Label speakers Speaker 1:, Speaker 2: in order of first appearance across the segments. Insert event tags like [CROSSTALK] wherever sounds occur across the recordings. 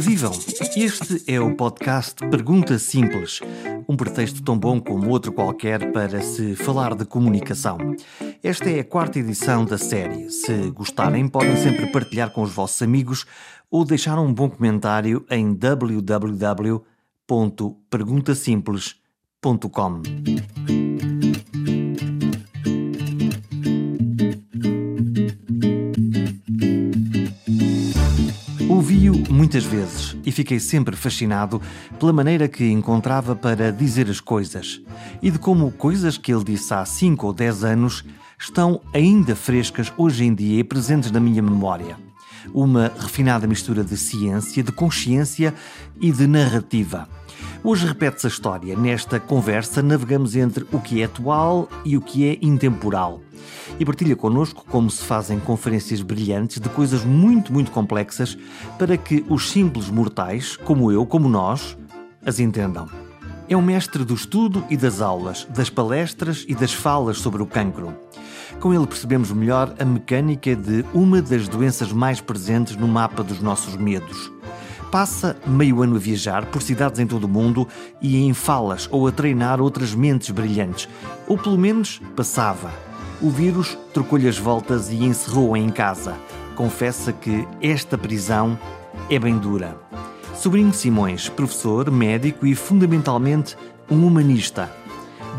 Speaker 1: Vivam! Este é o podcast Pergunta Simples, um pretexto tão bom como outro qualquer para se falar de comunicação. Esta é a quarta edição da série. Se gostarem, podem sempre partilhar com os vossos amigos ou deixar um bom comentário em www.perguntasimples.com. vezes e fiquei sempre fascinado pela maneira que encontrava para dizer as coisas e de como coisas que ele disse há 5 ou 10 anos estão ainda frescas hoje em dia e presentes na minha memória. Uma refinada mistura de ciência, de consciência e de narrativa. Hoje repete-se a história. Nesta conversa navegamos entre o que é atual e o que é intemporal e partilha connosco como se fazem conferências brilhantes de coisas muito, muito complexas para que os simples mortais, como eu, como nós, as entendam. É um mestre do estudo e das aulas, das palestras e das falas sobre o cancro. Com ele percebemos melhor a mecânica de uma das doenças mais presentes no mapa dos nossos medos. Passa meio ano a viajar por cidades em todo o mundo e em falas ou a treinar outras mentes brilhantes, ou pelo menos passava o vírus trocou-lhe as voltas e encerrou-a em casa. Confessa que esta prisão é bem dura. Sobrinho Simões, professor, médico e fundamentalmente um humanista,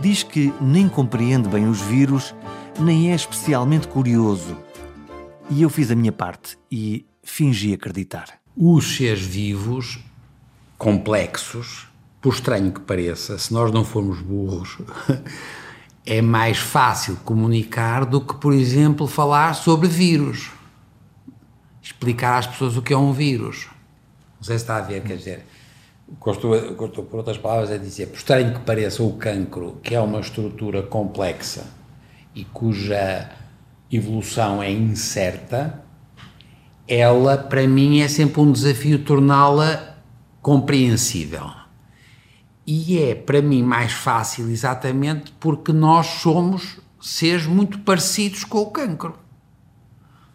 Speaker 1: diz que nem compreende bem os vírus, nem é especialmente curioso. E eu fiz a minha parte e fingi acreditar.
Speaker 2: Os seres vivos, complexos, por estranho que pareça, se nós não formos burros, [LAUGHS] é mais fácil comunicar do que, por exemplo, falar sobre vírus. Explicar às pessoas o que é um vírus. Não sei se está a ver, quer dizer, gostou por outras palavras, é dizer, por estranho que pareça o cancro, que é uma estrutura complexa e cuja evolução é incerta, ela, para mim, é sempre um desafio torná-la compreensível e é para mim mais fácil exatamente porque nós somos seres muito parecidos com o cancro.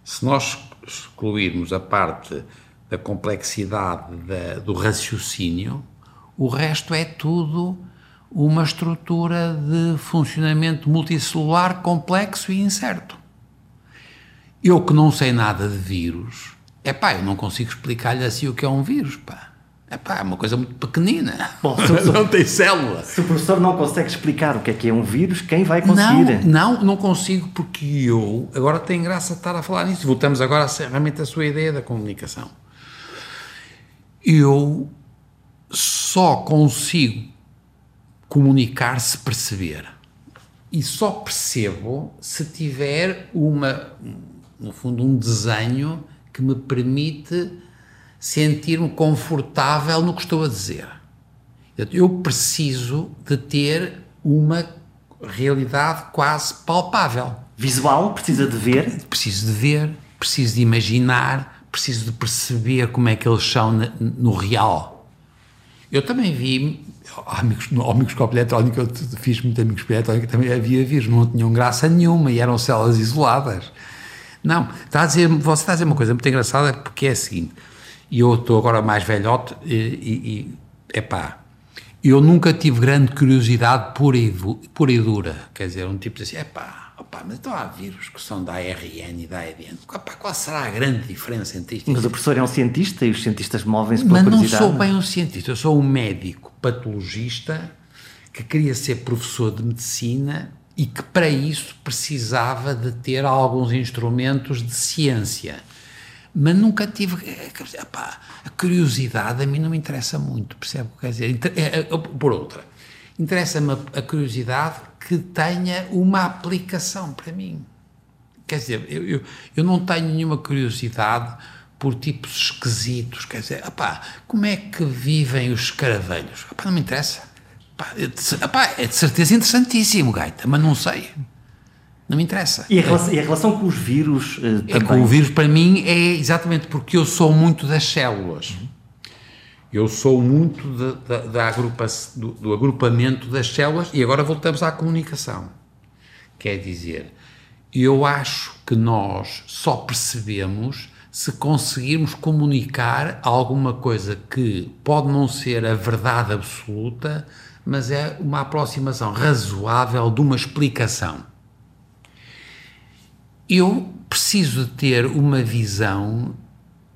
Speaker 2: Se nós excluirmos a parte da complexidade da, do raciocínio, o resto é tudo uma estrutura de funcionamento multicelular complexo e incerto. Eu que não sei nada de vírus, é pá, eu não consigo explicar-lhe assim o que é um vírus, pá. É uma coisa muito pequenina. Bom, [LAUGHS] professor, não tem célula.
Speaker 1: Se o professor não consegue explicar o que é que é um vírus, quem vai conseguir?
Speaker 2: Não, não, não consigo porque eu. Agora tem graça estar a falar nisso. Voltamos agora realmente à sua ideia da comunicação. Eu só consigo comunicar se perceber. E só percebo se tiver uma, no fundo, um desenho que me permite sentir-me confortável no que estou a dizer. Eu preciso de ter uma realidade quase palpável.
Speaker 1: Visual? Precisa de ver?
Speaker 2: Preciso de ver, preciso de imaginar, preciso de perceber como é que eles são no real. Eu também vi amigos, no microscópio eletrónico, eu fiz muito microscópio eletrónico, também havia vírus, não tinham graça nenhuma e eram células isoladas. Não, está a dizer, você está a dizer uma coisa muito engraçada porque é a seguinte: e eu estou agora mais velhote e, é pá, eu nunca tive grande curiosidade pura e, pura e dura, quer dizer, um tipo assim, é pá, opa, mas então há vírus que são da ARN e da ADN, opa, qual será a grande diferença entre isto?
Speaker 1: Mas o professor é um cientista e os cientistas movem-se pela mas curiosidade.
Speaker 2: Mas não sou bem um cientista, eu sou um médico patologista que queria ser professor de medicina e que para isso precisava de ter alguns instrumentos de ciência mas nunca tive. Epá, a curiosidade a mim não me interessa muito, percebe o que quer dizer? É, é, por outra, interessa-me a, curiosidade que tenha uma aplicação para mim. Quer dizer, eu, eu, eu não tenho nenhuma curiosidade por tipos esquisitos, quer dizer, epá, como é que vivem os escaravelhos? Epá, não me interessa. Epá, epá, é de certeza interessantíssimo, gaita, mas não sei. Não me interessa.
Speaker 1: E a relação, e a relação com os vírus uh,
Speaker 2: é, Com o vírus, para mim, é exatamente porque eu sou muito das células. Eu sou muito de, de, da agrupa, do, do, agrupamento das células e agora voltamos à comunicação. Quer dizer, eu acho que nós só percebemos se conseguirmos comunicar alguma coisa que pode não ser a verdade absoluta, mas é uma aproximação razoável de uma explicação. Eu preciso ter uma visão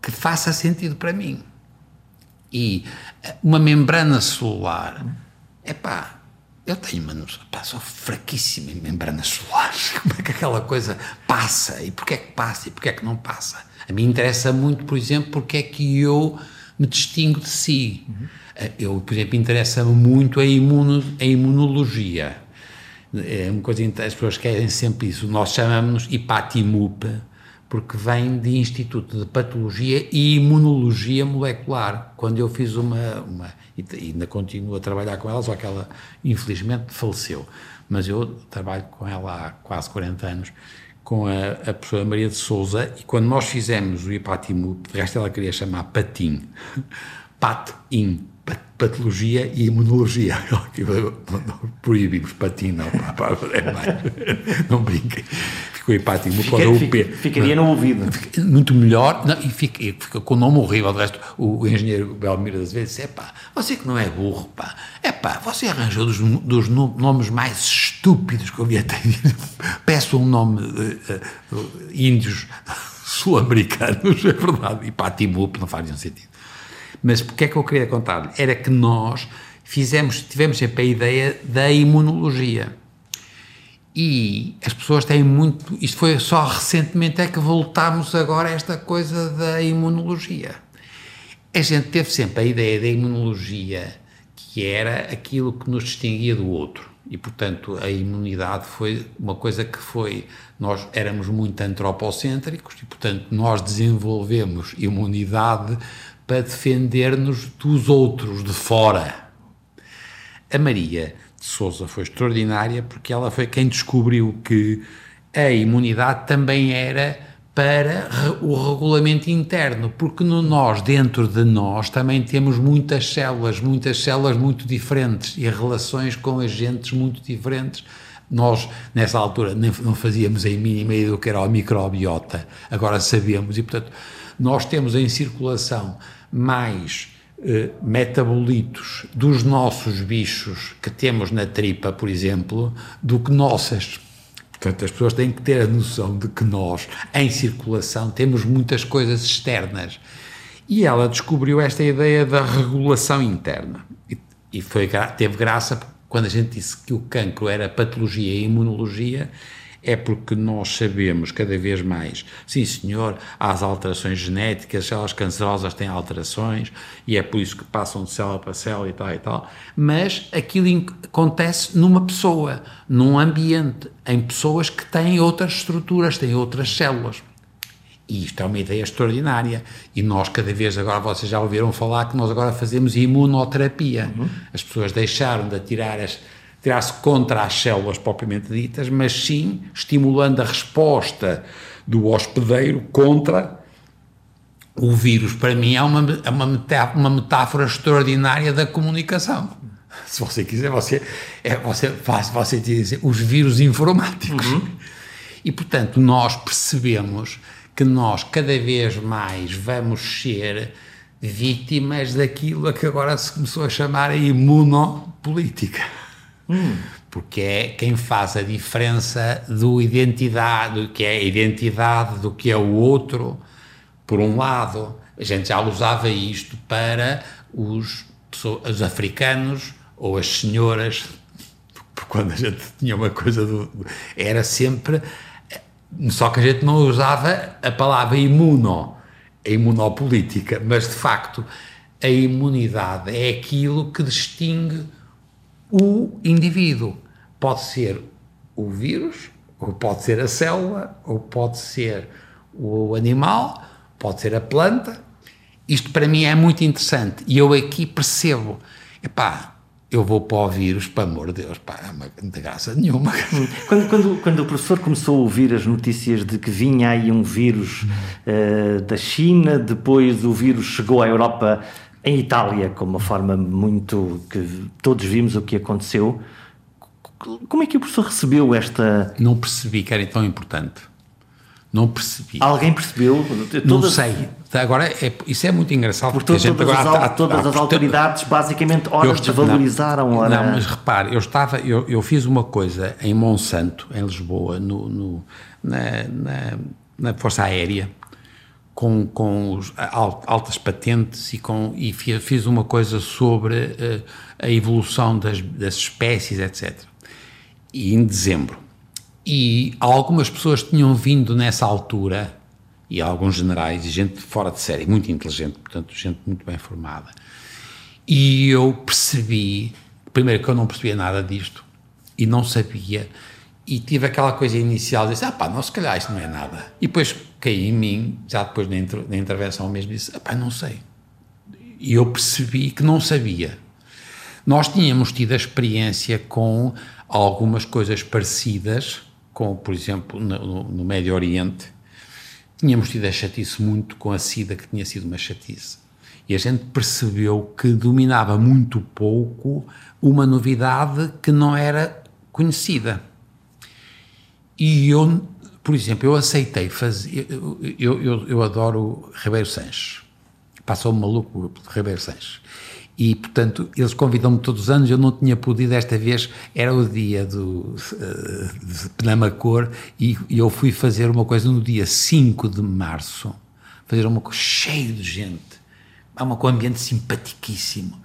Speaker 2: que faça sentido para mim. E uma membrana celular, é pá, eu tenho uma noção, pá, sou fraquíssima em membranas solares. [LAUGHS] Como é que aquela coisa passa? E porquê é que passa? E porquê é que não passa? A mim interessa muito, por exemplo, porque é que eu me distingo de si. Uhum. Eu, por exemplo, interessa-me muito a, imuno, a imunologia. É uma coisa as pessoas querem sempre isso. Nós chamamos-nos IPATIMUP, porque vem de Instituto de Patologia e Imunologia Molecular. Quando eu fiz uma, uma e ainda continuo a trabalhar com ela, só que ela infelizmente faleceu. Mas eu trabalho com ela há quase 40 anos, com a, a professora Maria de Souza, e quando nós fizemos o Ipatimu, de resto ela queria chamar PATIM, [LAUGHS] PAT-IN, patologia e imunologia. [LAUGHS] Proibimos patim, não, é não brinquem ficou empático
Speaker 1: Fica, o P. Ficaria no ouvido.
Speaker 2: Muito melhor, não, e fica, fica, com o nome horrível. De resto, o, o engenheiro Belmiro das vezes disse: é pá, você que não é burro, pá, é pá, você arranjou dos, dos nomes mais estúpidos que eu vi até. Peço um nome uh, uh, índios [LAUGHS] sul-americanos, é verdade, e pá, Timup, não faz nenhum sentido. Mas porque é que eu queria contar-lhe? Era que nós fizemos, tivemos sempre a ideia da imunologia e as pessoas têm muito. Isto foi só recentemente é que voltámos agora a esta coisa da imunologia. A gente teve sempre a ideia da imunologia que era aquilo que nos distinguia do outro. E, portanto, a imunidade foi uma coisa que foi. Nós éramos muito antropocêntricos e, portanto, nós desenvolvemos imunidade para defender-nos dos outros, de fora. A Maria de Souza foi extraordinária porque ela foi quem descobriu que a imunidade também era para o regulamento interno, porque no nós, dentro de nós, também temos muitas células, muitas células muito diferentes e relações com agentes muito diferentes. Nós, nessa altura, não fazíamos a mínima ideia do que era a microbiota, agora sabemos, e portanto, nós temos em circulação mais eh, metabolitos dos nossos bichos que temos na tripa, por exemplo, do que nossas. Portanto, as pessoas têm que ter a noção de que nós, em circulação, temos muitas coisas externas. E ela descobriu esta ideia da regulação interna. E, e foi, teve graça quando a gente disse que o cancro era patologia e imunologia, é porque nós sabemos cada vez mais, sim senhor, há as alterações genéticas, as células cancerosas têm alterações e é por isso que passam de célula para célula e tal e tal, mas aquilo acontece numa pessoa, num ambiente, em pessoas que têm outras estruturas, têm outras células. E isto é uma ideia extraordinária. E nós, cada vez, agora vocês já ouviram falar que nós agora fazemos imunoterapia. Uhum. As pessoas deixaram de atirar as tirar-se contra as células propriamente ditas, mas sim estimulando a resposta do hospedeiro contra o vírus. Para mim é uma, é uma, metáfora, uma metáfora extraordinária da comunicação. Se você quiser, você, é, você faz, você diz os vírus informáticos. Uhum. E, portanto, nós percebemos que nós cada vez mais vamos ser vítimas daquilo a que agora se começou a chamar a imunopolítica. Hum. Porque é quem faz a diferença do identidade, do que é a identidade, do que é o outro. Por um lado, a gente já usava isto para os, os africanos ou as senhoras, quando a gente tinha uma coisa do. Era sempre. Só que a gente não usava a palavra imuno, a imunopolítica, mas de facto a imunidade é aquilo que distingue o indivíduo. Pode ser o vírus, ou pode ser a célula, ou pode ser o animal, pode ser a planta. Isto para mim é muito interessante e eu aqui percebo, epá, eu vou para o vírus, para amor de Deus, pá, não é de graça nenhuma. [LAUGHS]
Speaker 1: Quando, quando, quando, o professor começou a ouvir as notícias de que vinha aí um vírus uh, da China, depois o vírus chegou à Europa em Itália, com uma forma muito que todos vimos o que aconteceu. Como é que o professor recebeu esta.
Speaker 2: Não percebi que era tão importante. Não percebi.
Speaker 1: Alguém percebeu?
Speaker 2: Todas, não sei. Agora, é, isso é muito engraçado.
Speaker 1: Porque todas, todas agora, as, todas as autoridades, basicamente, ora desvalorizaram.
Speaker 2: Não,
Speaker 1: ora...
Speaker 2: não, mas repare, eu, estava, eu, eu fiz uma coisa em Monsanto, em Lisboa, no, no na, na, na Força Aérea, com, com os, altas patentes e, com, e fiz uma coisa sobre uh, a evolução das, das espécies, etc. E em dezembro e algumas pessoas tinham vindo nessa altura, e alguns generais, e gente fora de série, muito inteligente, portanto, gente muito bem formada. E eu percebi, primeiro que eu não percebia nada disto, e não sabia, e tive aquela coisa inicial de dizer, ah pá, não, se calhar isto não é nada. E depois caí em mim, já depois na, inter, na intervenção mesmo, disse, pá, não sei. E eu percebi que não sabia. Nós tínhamos tido a experiência com algumas coisas parecidas, com, por exemplo, no, no Médio Oriente, tínhamos tido a chatice muito com a SIDA, que tinha sido uma chatice. E a gente percebeu que dominava muito pouco uma novidade que não era conhecida. E eu, por exemplo, eu aceitei fazer. Eu, eu, eu adoro Ribeiro Sanches. Passou um maluco de Ribeiro Sanches e, portanto, eles convidam-me todos os anos, eu não tinha podido, desta vez era o dia do, uh, de Penamacor e, e eu fui fazer uma coisa no dia 5 de março, fazer uma coisa cheia de gente, é uma coisa, um ambiente simpaticíssimo,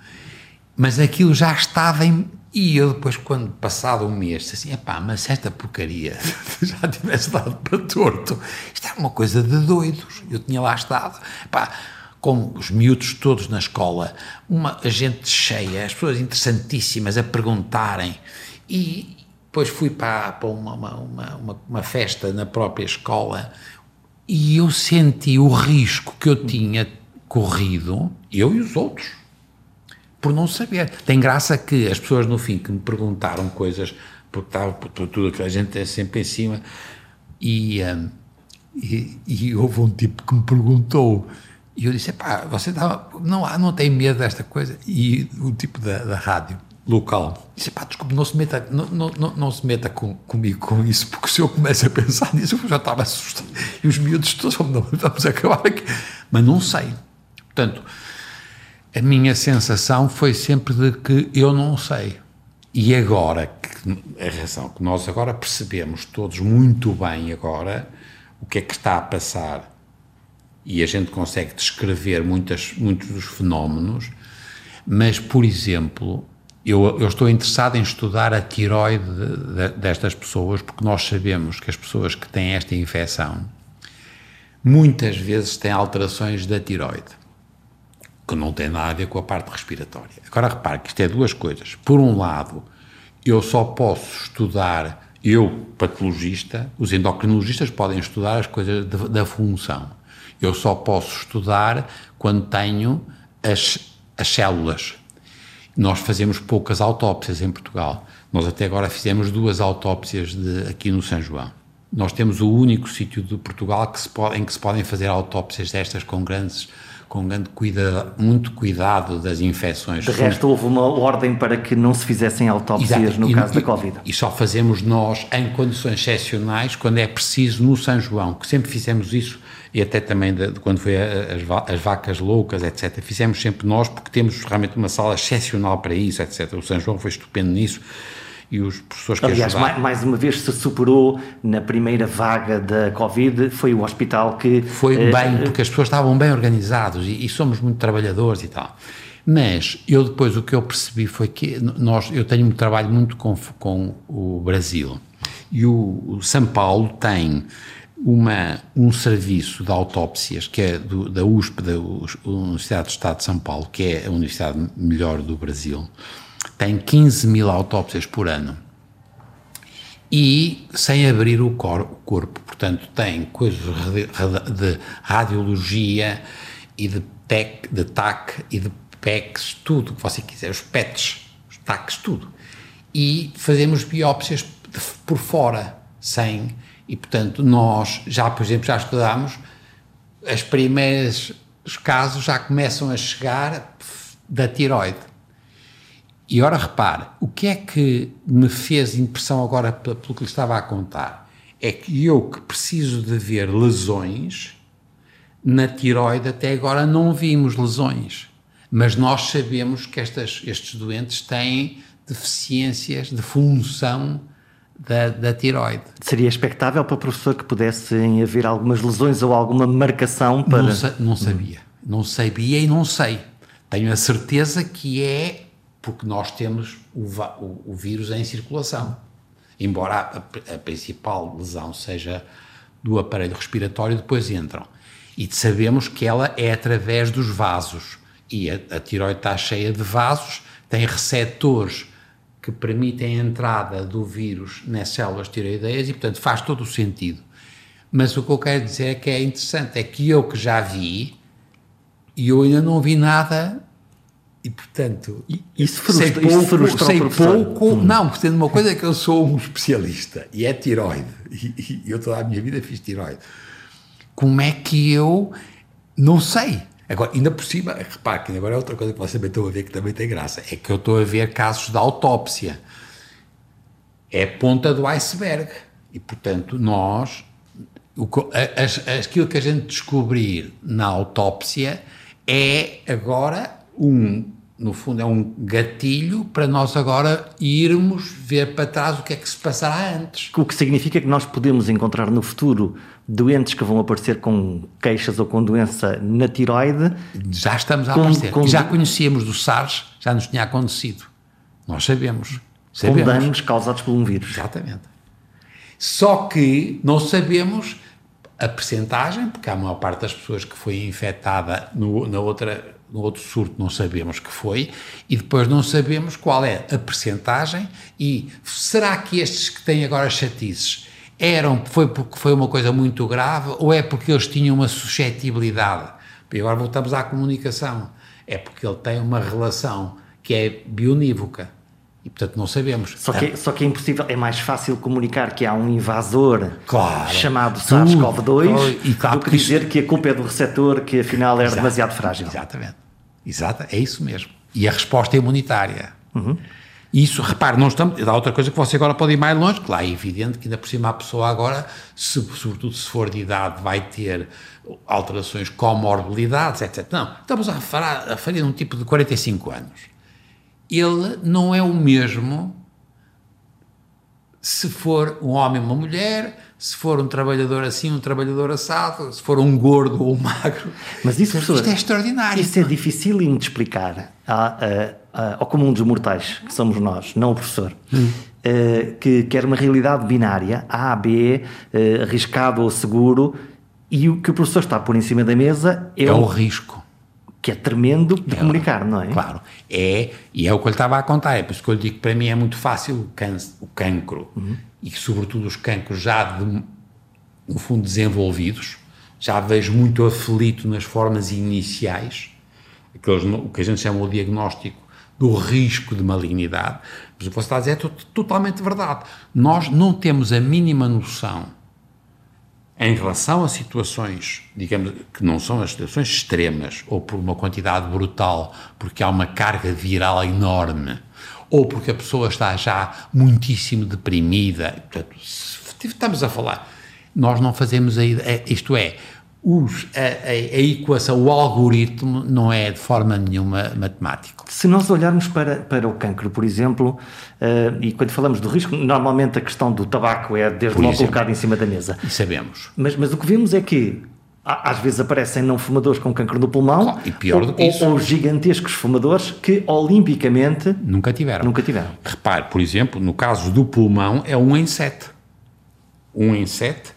Speaker 2: mas aquilo já estava em... E eu depois, quando passado um mês, disse assim, epá, mas esta porcaria [LAUGHS] já tivesse dado para torto, isto era uma coisa de doidos, eu tinha lá estado, epá, com os miúdos todos na escola, uma gente cheia, as pessoas interessantíssimas a perguntarem, e depois fui para, para uma, uma, uma, uma, festa na própria escola e eu senti o risco que eu tinha corrido, eu e os outros, por não saber. Tem graça que as pessoas no fim que me perguntaram coisas, porque estava por tudo que a gente é sempre em cima, e, um, e, e houve um tipo que me perguntou e eu disse, pá, você tá, não, não tem medo desta coisa? E o tipo da, da rádio local disse, pá, desculpe, não se meta, não, não, não, se meta com, comigo com isso, porque se eu começo a pensar nisso, eu já estava assustado. E os miúdos todos, vamos acabar aqui. Mas não sei. Portanto, a minha sensação foi sempre de que eu não sei. E agora, que, a razão que nós agora percebemos todos muito bem agora, o que é que está a passar e a gente consegue descrever muitas, muitos dos fenómenos, mas, por exemplo, eu, eu estou interessado em estudar a tiroide de, de, destas pessoas, porque nós sabemos que as pessoas que têm esta infecção muitas vezes têm alterações da tiroide, que não tem nada a ver com a parte respiratória. Agora repare que isto é duas coisas. Por um lado, eu só posso estudar, eu, patologista, os endocrinologistas podem estudar as coisas de, da função eu só posso estudar quando tenho as, as células. Nós fazemos poucas autópsias em Portugal. Nós até agora fizemos duas autópsias de, aqui no São João. Nós temos o único sítio de Portugal que pode, em que se podem fazer autópsias destas com grandes com grande cuida, muito cuidado das infecções.
Speaker 1: De resto, houve uma ordem para que não se fizessem autópsias Exato. no e, caso
Speaker 2: e,
Speaker 1: da Covid.
Speaker 2: E só fazemos nós em condições excepcionais, quando é preciso, no São João, que sempre fizemos isso e até também de, de quando foi as, as, vacas loucas, etc. Fizemos sempre nós, porque temos realmente uma sala excepcional para isso, etc. O São João foi estupendo nisso e os professores que
Speaker 1: Aliás, ajudaram. mais uma vez se superou na primeira vaga da Covid, foi o hospital que...
Speaker 2: Foi eh, bem, porque as pessoas estavam bem organizados e, e, somos muito trabalhadores e tal. Mas eu depois o que eu percebi foi que nós, eu tenho um trabalho muito com, com o Brasil e o, o São Paulo tem uma, um serviço de autópsias que é do, da USP, da Universidade do Estado de São Paulo, que é a universidade melhor do Brasil, tem 15 mil autópsias por ano e sem abrir o, cor, o corpo. Portanto, tem coisas de radiologia e de, tec, de TAC e de PECs, tudo o que você quiser, os PETs, os TACs, tudo. E fazemos biópsias por fora, sem e, portanto, nós já, por exemplo, já estudámos, as primeiras os casos já começam a chegar da tiroide. E ora repare, o que é que me fez impressão agora pelo que lhe estava a contar? é que eu que preciso de ver lesões, na tiroide até agora não vimos lesões. Mas nós sabemos que estas, estes doentes têm deficiências de função da, da tiroide.
Speaker 1: Seria expectável para o professor que pudessem haver algumas lesões ou alguma marcação para.
Speaker 2: Não, sa não sabia. Não sabia e não sei. Tenho a certeza que é porque nós temos o, o, o vírus em circulação. Embora a, a, principal lesão seja do aparelho respiratório, depois entram. E sabemos que ela é através dos vasos. E a, a tiroide está cheia de vasos, tem receptores que permitem a entrada do vírus nas células tiroideias e, portanto, faz todo o sentido. Mas o que eu quero dizer é que é interessante, é que eu que já vi, e eu ainda não vi nada, e, portanto,
Speaker 1: isso frustra, sei pouco,
Speaker 2: frustra sei pouco hum. não, sendo uma coisa é que eu sou um especialista, e é tiroide, e, e eu toda a minha vida fiz tiroide. Como é que eu não sei? Agora, ainda por cima, repare que agora é outra coisa que vocês também estão a ver que também tem graça, é que eu estou a ver casos de autópsia. É a ponta do iceberg. E, portanto, nós, o, as, aquilo que a gente descobrir na autópsia é agora um, no fundo, é um gatilho para nós agora irmos ver para trás o que é que se passará antes.
Speaker 1: O que significa que nós podemos encontrar no futuro doentes que vão aparecer com queixas ou com doença na tiroide.
Speaker 2: Já estamos a com, aparecer. Com... Já conhecíamos do SARS, já nos tinha acontecido. Nós sabemos. sabemos.
Speaker 1: Com danos causados por um vírus.
Speaker 2: Exatamente. Só que não sabemos a percentagem, porque a maior parte das pessoas que foi infectada no, na outra, no outro surto não sabemos que foi, e depois não sabemos qual é a percentagem e será que estes que têm agora chatices eram, foi porque foi uma coisa muito grave ou é porque eles tinham uma suscetibilidade? E agora voltamos à comunicação. É porque ele tem uma relação que é bionívoca. E, portanto, não sabemos.
Speaker 1: Só que, só que é impossível, é mais fácil comunicar que há um invasor claro. chamado SARS-CoV-2 claro, do que dizer isso... que a culpa é do receptor, que afinal era Exato, demasiado frágil.
Speaker 2: Exatamente. Exato, é isso mesmo. E a resposta é imunitária. Uhum. Isso, repare, não estamos. Há outra coisa que você agora pode ir mais longe, que lá é evidente que ainda por cima a pessoa agora, se, sobretudo se for de idade, vai ter alterações, comorbilidades, etc. Não, estamos a falar, a falar de um tipo de 45 anos. Ele não é o mesmo se for um homem ou uma mulher, se for um trabalhador assim, um trabalhador assado, se for um gordo ou um magro.
Speaker 1: Mas isso, professor,
Speaker 2: isto é extraordinário.
Speaker 1: Isso é difícil de explicar ao comum dos mortais, que somos nós, não o professor. Hum. Uh, que quer uma realidade binária, A, B, uh, arriscado ou seguro, e o que o professor está por em cima da mesa é,
Speaker 2: é o risco
Speaker 1: que é tremendo de é, comunicar, não é?
Speaker 2: Claro, é, e é o que eu lhe estava a contar, é por isso que eu lhe digo que para mim é muito fácil o, can, o cancro, uhum. e sobretudo os cancros já, de, no fundo, desenvolvidos, já vejo muito aflito nas formas iniciais, aqueles, o que a gente chama o diagnóstico do risco de malignidade, mas o que você está a dizer é totalmente verdade. Nós não temos a mínima noção em relação a situações, digamos, que não são as situações extremas, ou por uma quantidade brutal, porque há uma carga viral enorme, ou porque a pessoa está já muitíssimo deprimida, portanto, estamos a falar, nós não fazemos, a, isto é, os, a, a, equação, o algoritmo não é de forma nenhuma matemático.
Speaker 1: Se nós olharmos para, para o cancro, por exemplo, uh, e quando falamos do risco, normalmente a questão do tabaco é desde logo colocada em cima da mesa.
Speaker 2: Sabemos.
Speaker 1: Mas, mas o que vemos é que às vezes aparecem não fumadores com cancro no pulmão
Speaker 2: e pior ou, do que isso.
Speaker 1: ou gigantescos fumadores que olimpicamente
Speaker 2: nunca tiveram.
Speaker 1: Nunca tiveram.
Speaker 2: Repare, por exemplo, no caso do pulmão é um em sete. Um em sete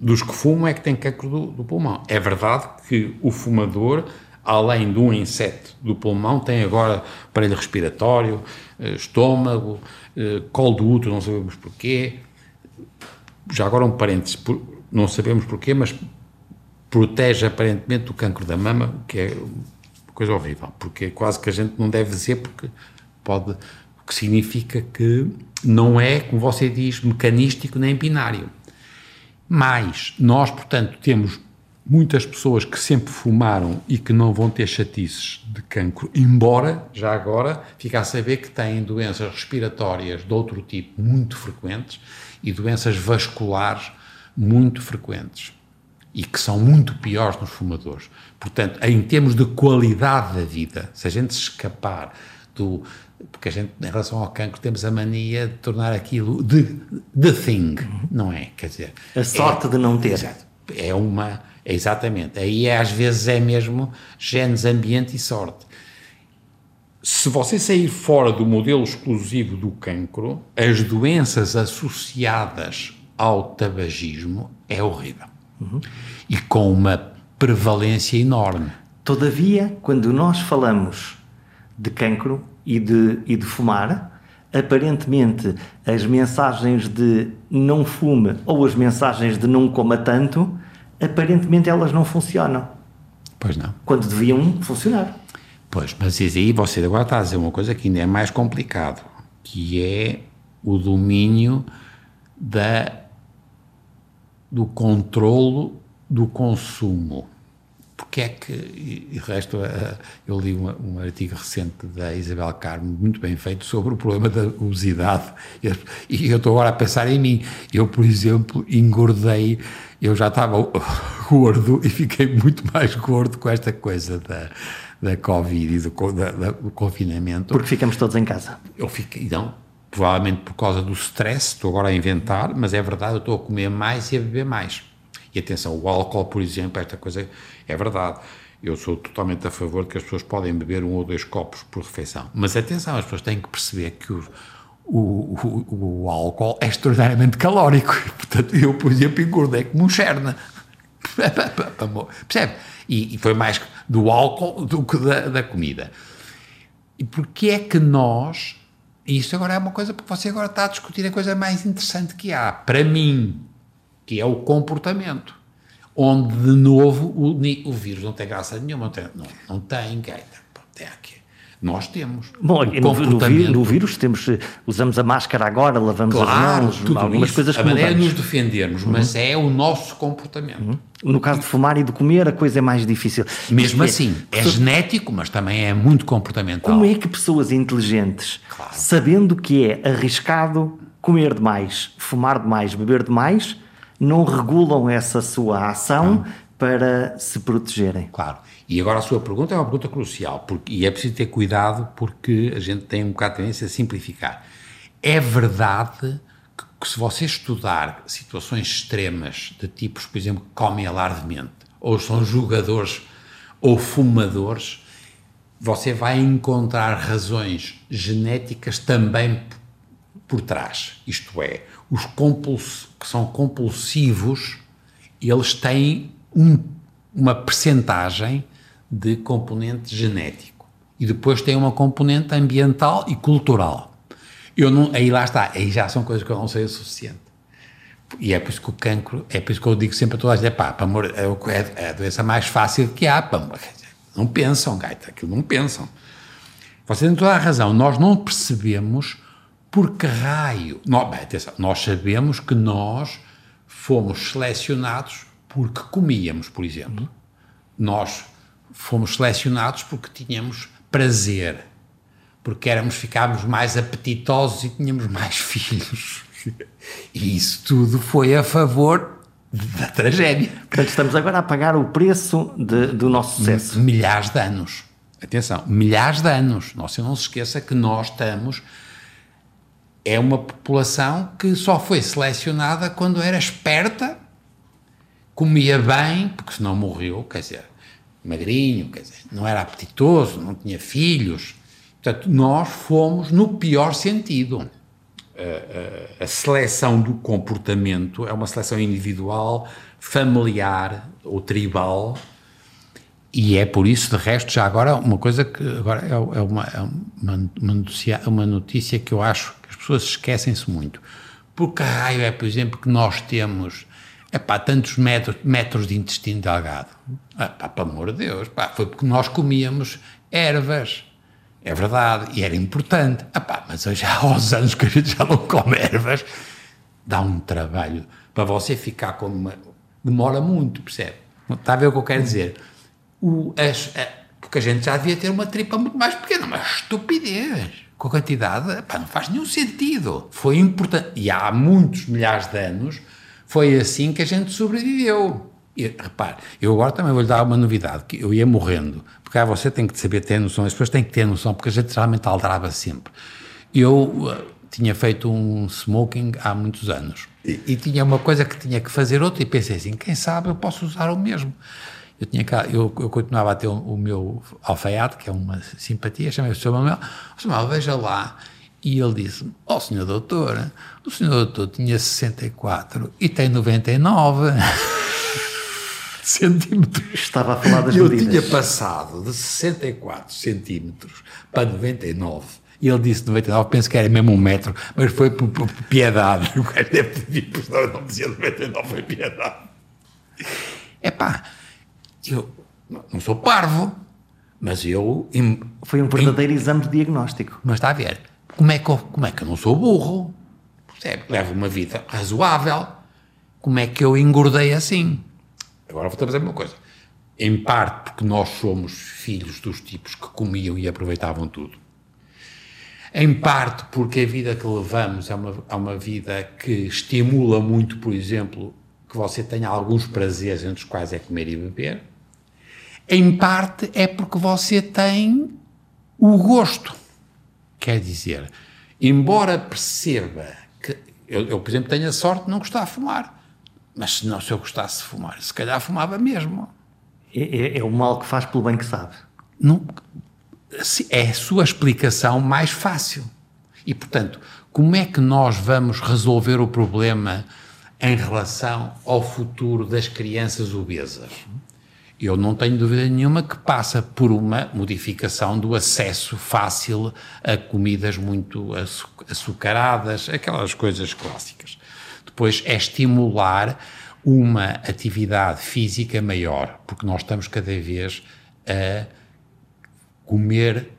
Speaker 2: dos que fumam é que tem cancro do, do, pulmão. É verdade que o fumador, além de um inseto do pulmão, tem agora aparelho respiratório, eh, estômago, eh, colo do útero, não sabemos porquê. Já agora um parênteses, não sabemos porquê, mas protege aparentemente do cancro da mama, que é coisa horrível, porque quase que a gente não deve dizer porque pode, o que significa que não é, como você diz, mecanístico nem binário mas nós, portanto, temos muitas pessoas que sempre fumaram e que não vão ter chatices de cancro, embora já agora fica a saber que têm doenças respiratórias de outro tipo muito frequentes e doenças vasculares muito frequentes e que são muito piores nos fumadores. Portanto, em termos de qualidade da vida, se a gente se escapar do. Porque a gente, em relação ao cancro, temos a mania de tornar aquilo de the thing, não é? Quer dizer.
Speaker 1: A sorte é, de não ter.
Speaker 2: Exato, é uma Exatamente. Aí é, às vezes é mesmo genes, ambiente e sorte. Se você sair fora do modelo exclusivo do cancro, as doenças associadas ao tabagismo é horrível. Uhum. E com uma prevalência enorme.
Speaker 1: Todavia, quando nós falamos de cancro e de, e de fumar, aparentemente as mensagens de não fume ou as mensagens de não coma tanto aparentemente elas não funcionam.
Speaker 2: Pois não.
Speaker 1: Quando deviam funcionar.
Speaker 2: Pois, mas aí você agora está a dizer uma coisa que ainda é mais complicado, que é o domínio da, do controlo do consumo. Porque é que, e o resto, eh, eu li um, um, artigo recente da Isabel Carmo, muito bem feito, sobre o problema da obesidade. E eu estou agora a pensar em mim. Eu, por exemplo, engordei eu já estava [LAUGHS] gordo e fiquei muito mais gordo com esta coisa da, da Covid e do, da, da, do confinamento.
Speaker 1: Porque ficamos todos em casa.
Speaker 2: Eu fiquei, não, provavelmente por causa do stress, estou agora a inventar, mas é verdade, eu estou a comer mais e a beber mais. E atenção, o álcool, por exemplo, esta coisa é verdade. Eu sou totalmente a favor de que as pessoas podem beber um ou dois copos por refeição. Mas atenção, as pessoas têm que perceber que os, o, o, o, álcool é extraordinariamente calórico. [LAUGHS] Portanto, eu, por exemplo, engordei como um cherna. [LAUGHS] Percebe? E, e, foi mais do álcool do que da, da comida. E porquê é que nós. E isto agora é uma coisa, porque você agora está a discutir a coisa mais interessante que há, para mim, que é o comportamento. Onde, de novo, o, o vírus não tem graça nenhuma. Não tem, não, não tem, tem aqui nós temos.
Speaker 1: Bom, no, no, no, vírus temos, usamos a máscara agora, lavamos claro, as mãos, algumas isso. coisas
Speaker 2: que A maneira de nos defendermos, uhum. mas é o nosso comportamento. Uhum.
Speaker 1: No caso de fumar e de comer, a coisa é mais difícil.
Speaker 2: Mesmo é, assim, é genético, mas também é muito comportamental.
Speaker 1: Como é que pessoas inteligentes, claro. sabendo que é arriscado comer demais, fumar demais, beber demais, não regulam essa sua ação para se protegerem?
Speaker 2: Claro. E agora a sua pergunta é uma pergunta crucial, porque, e é preciso ter cuidado porque a gente tem um bocado de tendência a simplificar. É verdade que, que se você estudar situações extremas de tipos, por exemplo, que comem alardemente, ou são jogadores ou fumadores, você vai encontrar razões genéticas também por trás. Isto é, os que são compulsivos, eles têm um, uma percentagem de componente genético. E depois tem uma componente ambiental e cultural. Eu não, aí lá está, aí já são coisas que eu não sei o suficiente. E é por isso que o cancro, é por isso que eu digo sempre a toda a gente, pá, amor, é, é, é a doença mais fácil que há, pá, não pensam, gaita, aquilo não pensam. Você tem toda a razão, nós não percebemos por que raio. Nós, bem, atenção, nós sabemos que nós fomos selecionados porque comíamos, por exemplo. Nós fomos selecionados porque tínhamos prazer, porque éramos, ficávamos mais apetitosos e tínhamos mais [LAUGHS] filhos. E isso tudo foi a favor da tragédia.
Speaker 1: Portanto, estamos agora a pagar o preço de, do nosso sucesso.
Speaker 2: Milhares de anos. Atenção, milhares de anos. Se não se esqueça que nós estamos. É uma população que só foi selecionada quando era esperta, comia bem, porque senão morreu. Quer dizer, magrinho, quer dizer, não era apetitoso, não tinha filhos. Portanto, nós fomos no pior sentido. A, a, a seleção do comportamento é uma seleção individual, familiar ou tribal, e é por isso, de resto, já agora, uma coisa que agora é, é uma, é uma, uma, notícia, uma notícia que eu acho pessoas esquecem-se muito. Porque raio é, por exemplo, que nós temos é pá, tantos metros, metros de intestino delgado. Ah, pá, pelo amor de Deus, pá, foi porque nós comíamos ervas. É verdade, e era importante. Ah, pá, mas hoje [LAUGHS] há aos anos que a gente já não come ervas. Dá um trabalho para você ficar com uma. Demora muito, percebe? Está a ver o que eu quero dizer? O, as, a, porque a gente já devia ter uma tripa muito mais pequena, uma estupidez. Com a quantidade, pá, não faz nenhum sentido. Foi importante. E há muitos milhares de anos foi assim que a gente sobreviveu. E, repare, eu agora também vou-lhe dar uma novidade, que eu ia morrendo, porque ah, você tem que saber ter noção, as pessoas têm que ter noção, porque a gente realmente aldrava sempre. Eu uh, tinha feito um smoking há muitos anos, e, e, tinha uma coisa que tinha que fazer outra, e pensei assim, quem sabe eu posso usar o mesmo. Eu, tinha cá, eu, eu continuava a ter o, meu alfaiate, que é uma simpatia, chamei o Sr. Manuel, o Sr. Manuel, veja lá, e ele disse-me, ó oh, senhor doutor, o senhor doutor tinha 64 e tem 99 [LAUGHS] centímetros.
Speaker 1: Estava a falar das
Speaker 2: Eu
Speaker 1: medidas.
Speaker 2: tinha passado de 64 centímetros para 99. E ele disse 99, penso que era mesmo um metro, mas foi por, por, por piedade. [LAUGHS] O cara deve ter dito, não dizia 99, foi piedade. É pá, eu não sou parvo, mas eu.
Speaker 1: Foi um verdadeiro em, exame de diagnóstico.
Speaker 2: Mas está a ver, como é que eu, como é que eu não sou burro? Percebe? Levo uma vida razoável. Como é que eu engordei assim? Agora vou-te dizer uma coisa. Em parte porque nós somos filhos dos tipos que comiam e aproveitavam tudo. Em parte porque a vida que levamos é uma, é uma vida que estimula muito, por exemplo, que você tenha alguns prazeres, entre os quais é comer e beber. Em parte é porque você tem o gosto. Quer dizer, embora perceba que eu, eu, por exemplo, tenho a sorte de não gostar de fumar, mas se não se eu gostasse de fumar, se calhar fumava mesmo.
Speaker 1: É, é, é o mal que faz pelo bem que sabe.
Speaker 2: Não, é a sua explicação mais fácil. E, portanto, como é que nós vamos resolver o problema em relação ao futuro das crianças obesas? eu não tenho dúvida nenhuma que passa por uma modificação do acesso fácil a comidas muito açucaradas, aquelas coisas clássicas. Depois é estimular uma atividade física maior, porque nós estamos cada vez a comer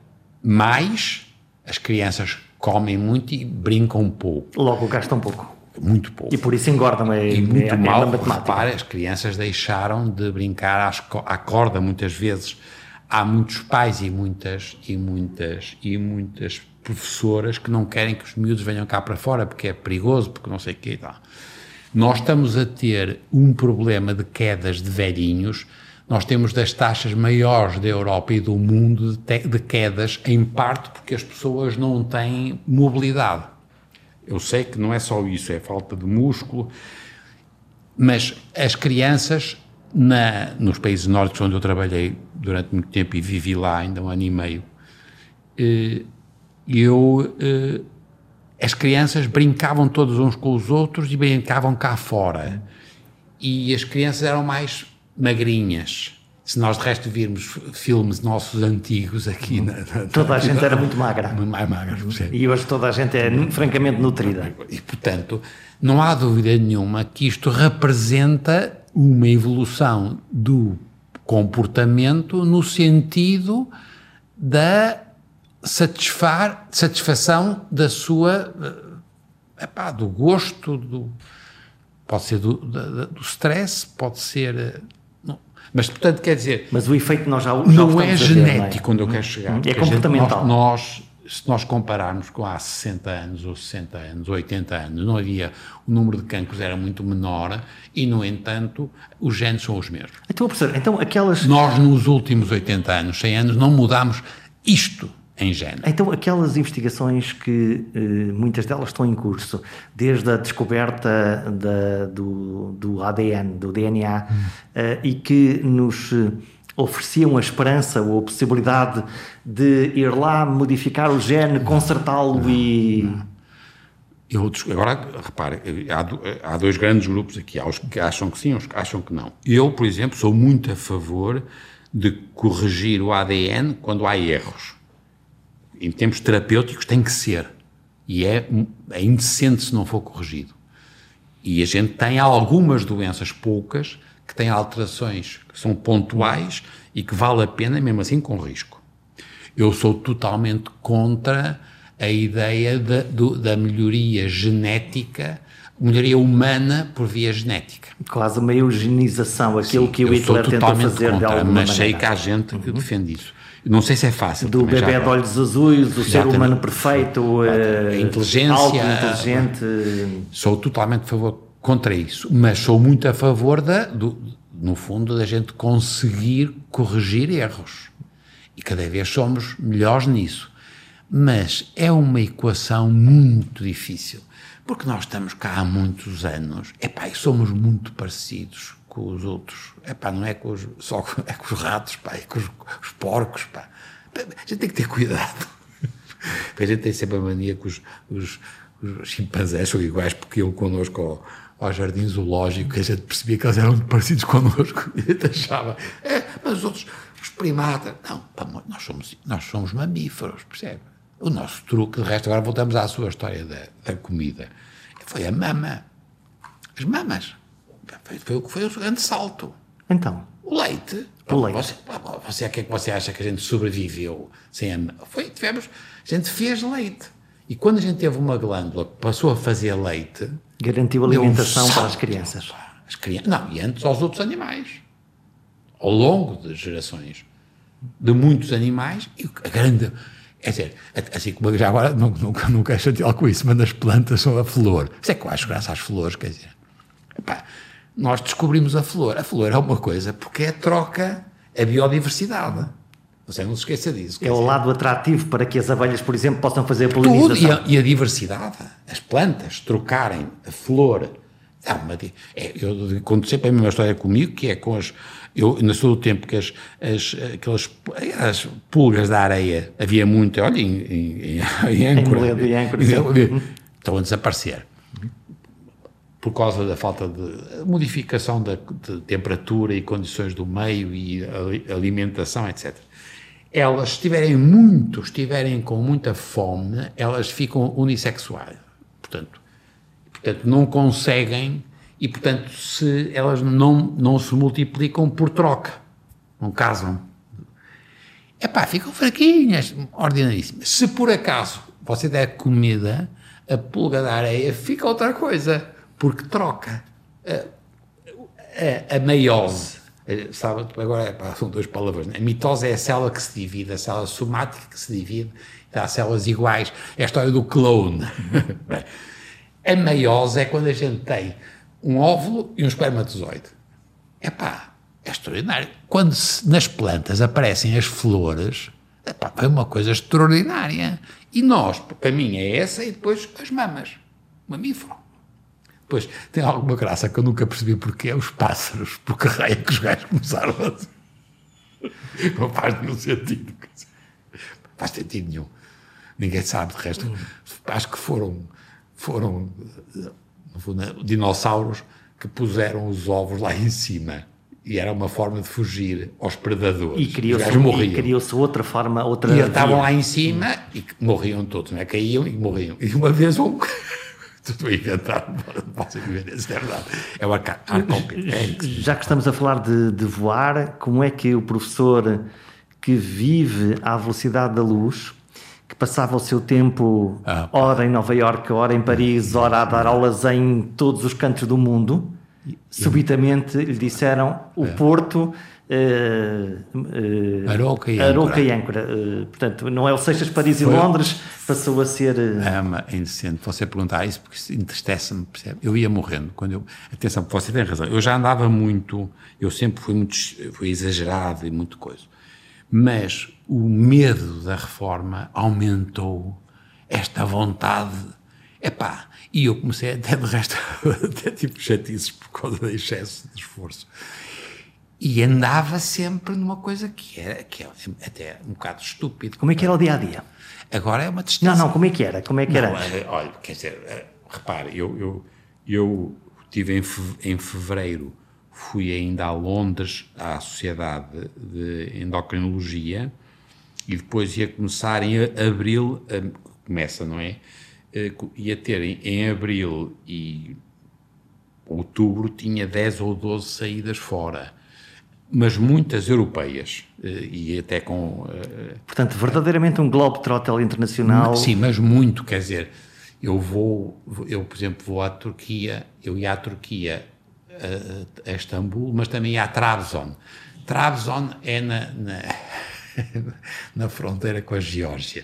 Speaker 2: mais, as crianças comem muito e brincam pouco.
Speaker 1: Logo gastam pouco
Speaker 2: muito pouco.
Speaker 1: E por isso engordam. É,
Speaker 2: e muito é, mal, é repare, as crianças deixaram de brincar às, à corda muitas vezes. Há muitos pais e muitas, e muitas, e muitas professoras que não querem que os miúdos venham cá para fora porque é perigoso, porque não sei o quê e tal. Nós estamos a ter um problema de quedas de velhinhos. Nós temos das taxas maiores da Europa e do mundo de, de quedas, em parte porque as pessoas não têm mobilidade. Eu sei que não é só isso, é falta de músculo, mas as crianças, na, nos países nórdicos onde eu trabalhei durante muito tempo e vivi lá ainda um ano e meio, eh, eu, eh, as crianças brincavam todos uns com os outros e brincavam cá fora. E as crianças eram mais magrinhas se nós de resto virmos filmes nossos antigos aqui na, na,
Speaker 1: toda a gente era muito magra. [LAUGHS]
Speaker 2: Mais magra
Speaker 1: e hoje toda a gente é francamente nutrida.
Speaker 2: E portanto não há dúvida nenhuma que isto representa uma evolução do comportamento no sentido da satisfar, satisfação da sua eh, epá, do gosto do, pode ser do, do, do stress pode ser eh, mas, portanto, quer dizer.
Speaker 1: Mas o efeito nós já, já
Speaker 2: Não é genético onde eu quero chegar.
Speaker 1: É comportamental.
Speaker 2: Gente, nós, nós, se nós compararmos com há 60 anos, ou 60 anos, ou 80 anos, não havia. O número de cancros era muito menor e, no entanto, os genes são os mesmos.
Speaker 1: Então, professor, então aquelas.
Speaker 2: Nós, nos últimos 80 anos, 100 anos, não mudámos isto em género.
Speaker 1: Então, aquelas investigações que eh, muitas delas estão em curso, desde a descoberta da, do, do, ADN, do DNA, hum. eh, e que nos eh, ofereciam a esperança ou a possibilidade de ir lá modificar o gene, consertá-lo e.
Speaker 2: Eu, agora, repare, há, há dois grandes grupos aqui. Há os que acham que sim, os que acham que não. Eu, por exemplo, sou muito a favor de corrigir o ADN quando há erros em termos terapêuticos, tem que ser. E é, é indecente se não for corrigido. E a gente tem algumas doenças, poucas, que têm alterações que são pontuais e que vale a pena, mesmo assim, com risco. Eu sou totalmente contra a ideia da, do, da melhoria genética melhoria humana por via genética.
Speaker 1: Quase uma eugenização, aquilo Sim, que o Hitler tentou fazer contra, de alguma
Speaker 2: mas maneira. sei que há gente que uhum. defende isso. Não sei se é fácil.
Speaker 1: Do bebê de olhos azuis, o ser humano perfeito,
Speaker 2: a uh, inteligência, alto
Speaker 1: inteligente.
Speaker 2: Sou totalmente a favor contra isso, mas sou muito a favor da, do, no fundo, da gente conseguir corrigir erros. E cada vez somos melhores nisso. Mas é uma equação muito difícil, porque nós estamos cá há muitos anos, epá, e somos muito parecidos com os outros. Epá, não é com os, só com, é com os ratos, pá, é com os, os porcos. Pá. A gente tem que ter cuidado. [LAUGHS] a gente tem sempre a mania que os, os, os chimpanzés são iguais porque iam connosco ao, ao jardim zoológico, que a gente percebia que eles eram parecidos connosco. [LAUGHS] A gente achava, é, mas os outros, os primatas. Não, pá, nós, somos, nós somos mamíferos, percebe? O nosso truque, de resto, agora voltamos à sua história da, da comida, foi a mama. As mamas. Foi, foi o que foi o grande salto.
Speaker 1: Então?
Speaker 2: O leite.
Speaker 1: O leite.
Speaker 2: Você, você, que é que você acha que a gente sobreviveu sem a Foi, tivemos, a gente fez leite. E quando a gente teve uma glândula que passou a fazer leite.
Speaker 1: Garantiu alimentação um para as crianças.
Speaker 2: As crianças. Não, e antes aos outros animais. Ao longo de gerações. De muitos animais. E a grande é dizer, assim como já agora nunca, nunca, nunca chatear com isso, mas nas plantas são a flor. Isso é que eu acho graça às flores, quer dizer. Epá, nós descobrimos a flor. A flor é uma coisa porque é troca a biodiversidade. Você não se esqueça disso.
Speaker 1: É o lado atrativo para que as abelhas, por exemplo, possam fazer a polinização.
Speaker 2: Tudo, e, a, e a diversidade. As plantas trocarem a flor. É uma, é, eu conto sempre a mesma história comigo, que é com as eu, no seu tempo que as, as, aquelas as pulgas da areia, havia muito, olha, em, em, em âncora,
Speaker 1: em âncora
Speaker 2: estão a desaparecer. Por causa da falta de modificação da, de temperatura e condições do meio e alimentação, etc. Elas, se estiverem muito, estiverem com muita fome, elas ficam unissexuais. Portanto, portanto não conseguem e, portanto, se elas não, não se multiplicam por troca, não casam. É pá, ficam fraquinhas, ordinaríssimas. Se por acaso você der comida, a pulga da areia fica outra coisa, porque troca. A, a, a meiose, sabe, agora são duas palavras, né? a mitose é a célula que se divide, a célula somática que se divide, há células iguais, é a história do clone. [LAUGHS] a meiose é quando a gente tem um óvulo e um espermatozoide. Epá, é extraordinário. Quando se, nas plantas aparecem as flores, epá, é uma coisa extraordinária. E nós, a minha é essa e depois as mamas. Mamífero. Pois, tem alguma graça que eu nunca percebi porque é os pássaros, porque raio é que os gajos começaram a... Não faz nenhum sentido. Faz sentido nenhum. Ninguém sabe, de resto. Acho que foram, foram dinossauros que puseram os ovos lá em cima. E era uma forma de fugir aos predadores.
Speaker 1: E criou-se criou outra forma, outra.
Speaker 2: E estavam lá em cima e morriam todos, não é? Caíam e morriam. E uma vez um. Tudo a inventar, [LAUGHS] posso ver, isso é verdade. É o arca,
Speaker 1: Já que estamos a falar de, de voar, como é que o professor que vive à velocidade da luz que passava o seu tempo, ah, ora em Nova Iorque, ora em Paris, ora a dar aulas em todos os cantos do mundo, subitamente lhe disseram o é. Porto. Uh,
Speaker 2: uh, Aroca e
Speaker 1: Aroca e Âncora. Uh, portanto, não é o Seixas, Paris Foi, e Londres, passou a ser. Uh...
Speaker 2: Ama, é indecente. Você perguntar isso porque entristece-me, percebe? Eu ia morrendo. Quando eu, atenção, você tem razão. Eu já andava muito, eu sempre fui muito fui exagerado e muito coisa. Mas o medo da reforma aumentou esta vontade. Epá, e eu comecei até de resto, [LAUGHS] até tipo chatices por causa do excesso de esforço. E andava sempre numa coisa que era, que é até um bocado estúpido.
Speaker 1: Como é que era o dia a dia?
Speaker 2: Agora é uma distância.
Speaker 1: Não, não, como é que era? Como é que era? Não,
Speaker 2: olha, quer dizer, eh, repare, eu, eu, eu tive em fevereiro fui ainda a Londres, à Sociedade de Endocrinologia, e depois ia começar em abril, começa, não é? Eh, ia ter em, em abril e outubro, tinha 10 ou 12 saídas fora mas muitas europeias eh, e até com
Speaker 1: eh, portanto verdadeiramente um globetrotter internacional
Speaker 2: sim mas muito quer dizer Eu vou, eu, por exemplo, vou à Turquia, eu ia à Turquia, a, a Istambul, mas também ia a Trabzon. Trabzon é na, na, [LAUGHS] na fronteira com a Geórgia.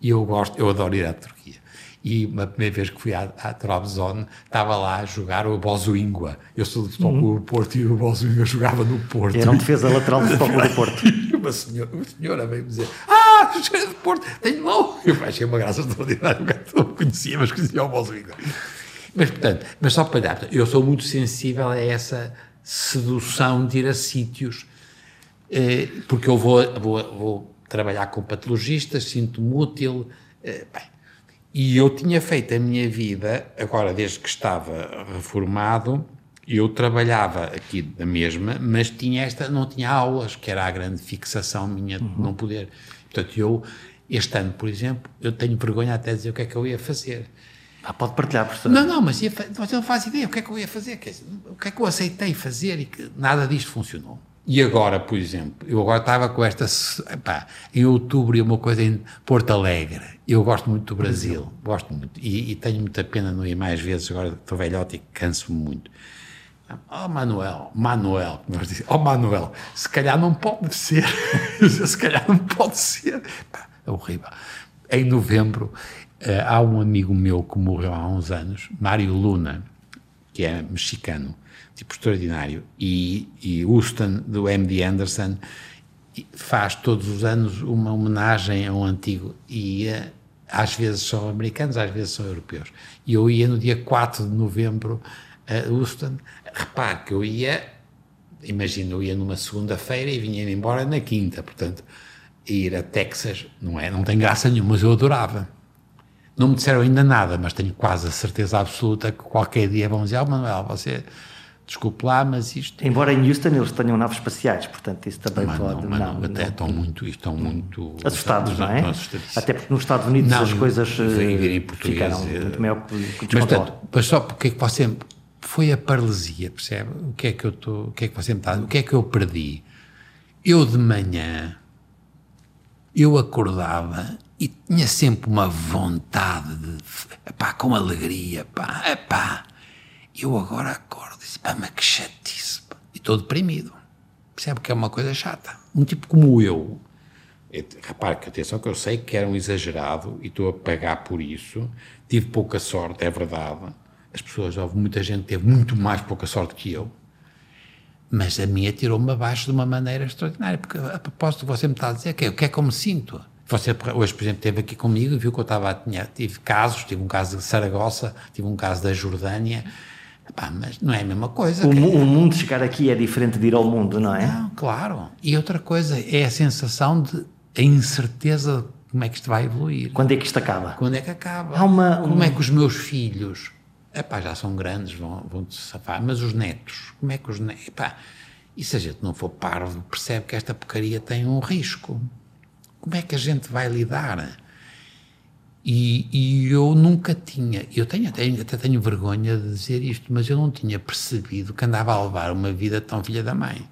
Speaker 2: E eu gosto, eu adoro ir à Turquia e uma primeira vez que fui à, à Trabzon estava lá a jogar o Bozuíngua. Eu sou do Futebol do Porto e o Bozuíngua jogava no Porto.
Speaker 1: Era um defesa lateral do Futebol do Porto. [LAUGHS]
Speaker 2: Uma senhora, uma senhora veio-me dizer ah, joguei do Porto, tenho mão. Eu achei uma graça extraordinária, não conhecia, mas conhecia o Bozuíngua. Mas, portanto, mas só para dar, eu sou muito sensível a essa sedução de ir a sítios, eh, porque eu vou, vou, vou trabalhar com patologistas, sinto-me útil, eh, bem, e eu tinha feito a minha vida, agora desde que estava reformado, eu trabalhava aqui da mesma, mas tinha esta, não tinha aulas, que era a grande fixação minha de uhum. não poder. Portanto, eu, este ano, por exemplo, eu tenho vergonha até de dizer o que é que eu ia fazer.
Speaker 1: Ah, pode partilhar, professor.
Speaker 2: Não, não, mas ia, você não faz ideia o que é que eu ia fazer, o que é que eu aceitei fazer e que nada disto funcionou. E agora, por exemplo, eu agora estava com esta. Em outubro e uma coisa em Porto Alegre. Eu gosto muito do Brasil, Brasil. gosto muito. E, e, tenho muita pena não ir mais vezes, agora estou velhote e canso-me muito. Oh, Manuel, Manuel, como nós dizemos, oh, Manuel, se calhar não pode ser, [LAUGHS] se calhar não pode ser. é horrível. Em novembro, uh, há um amigo meu que morreu há uns anos, Mário Luna, que é mexicano, tipo extraordinário. E, e Houston, do MD Anderson, faz todos os anos uma homenagem a um antigo. E às vezes são americanos, às vezes são europeus. E eu ia no dia 4 de novembro a Houston. Repare que eu ia, imagina, eu ia numa segunda-feira e vinha embora na quinta. Portanto, ir a Texas não, é, não tem graça nenhuma, mas eu adorava. Não me disseram ainda nada, mas tenho quase a certeza absoluta que qualquer dia vão dizer: oh, Manuel, você desculpe lá, mas isto.
Speaker 1: Embora em Houston eles tenham naves espaciais, portanto isso também
Speaker 2: mas
Speaker 1: pode.
Speaker 2: Não, mas não, até estão muito, estão muito
Speaker 1: assustados, não é? Até porque nos Estados Unidos não, as coisas
Speaker 2: em português, ficaram
Speaker 1: é, muito maior que
Speaker 2: mas, portanto, mas só porque é que você foi a paralisia, percebe? O que é que eu estou, o que é que você me está, o que é que eu perdi? Eu de manhã eu acordava e tinha sempre uma vontade de, pá, com alegria, pá, pá. Eu agora acordo e disse, pá, mas que pá. E estou deprimido. Percebe que é uma coisa chata. Um tipo como eu, repare que atenção que eu sei que era um exagerado e estou a pagar por isso. Tive pouca sorte, é verdade. As pessoas, houve muita gente que teve muito mais pouca sorte que eu. Mas a minha tirou-me abaixo de uma maneira extraordinária. Porque a propósito, você me está a dizer que é o que é me sinto. Você hoje, por exemplo, esteve aqui comigo e viu que eu estava, tinha, tive casos, tive um caso de Saragossa, tive um caso da Jordânia, Epá, mas não é a mesma coisa.
Speaker 1: O, o, mundo chegar aqui é diferente de ir ao mundo, não é?
Speaker 2: Não, claro. E outra coisa é a sensação de a incerteza de como é que isto vai evoluir.
Speaker 1: Quando é que isto acaba?
Speaker 2: Quando é que acaba?
Speaker 1: Há uma,
Speaker 2: como uma... é que os meus filhos, epá, já são grandes, vão, vão se safar, mas os netos, como é que os netos, epá, e se a gente não for parvo, percebe que esta porcaria tem um risco. Como é que a gente vai lidar? E, e, eu nunca tinha, eu tenho até, até tenho vergonha de dizer isto, mas eu não tinha percebido que andava a levar uma vida tão filha da mãe.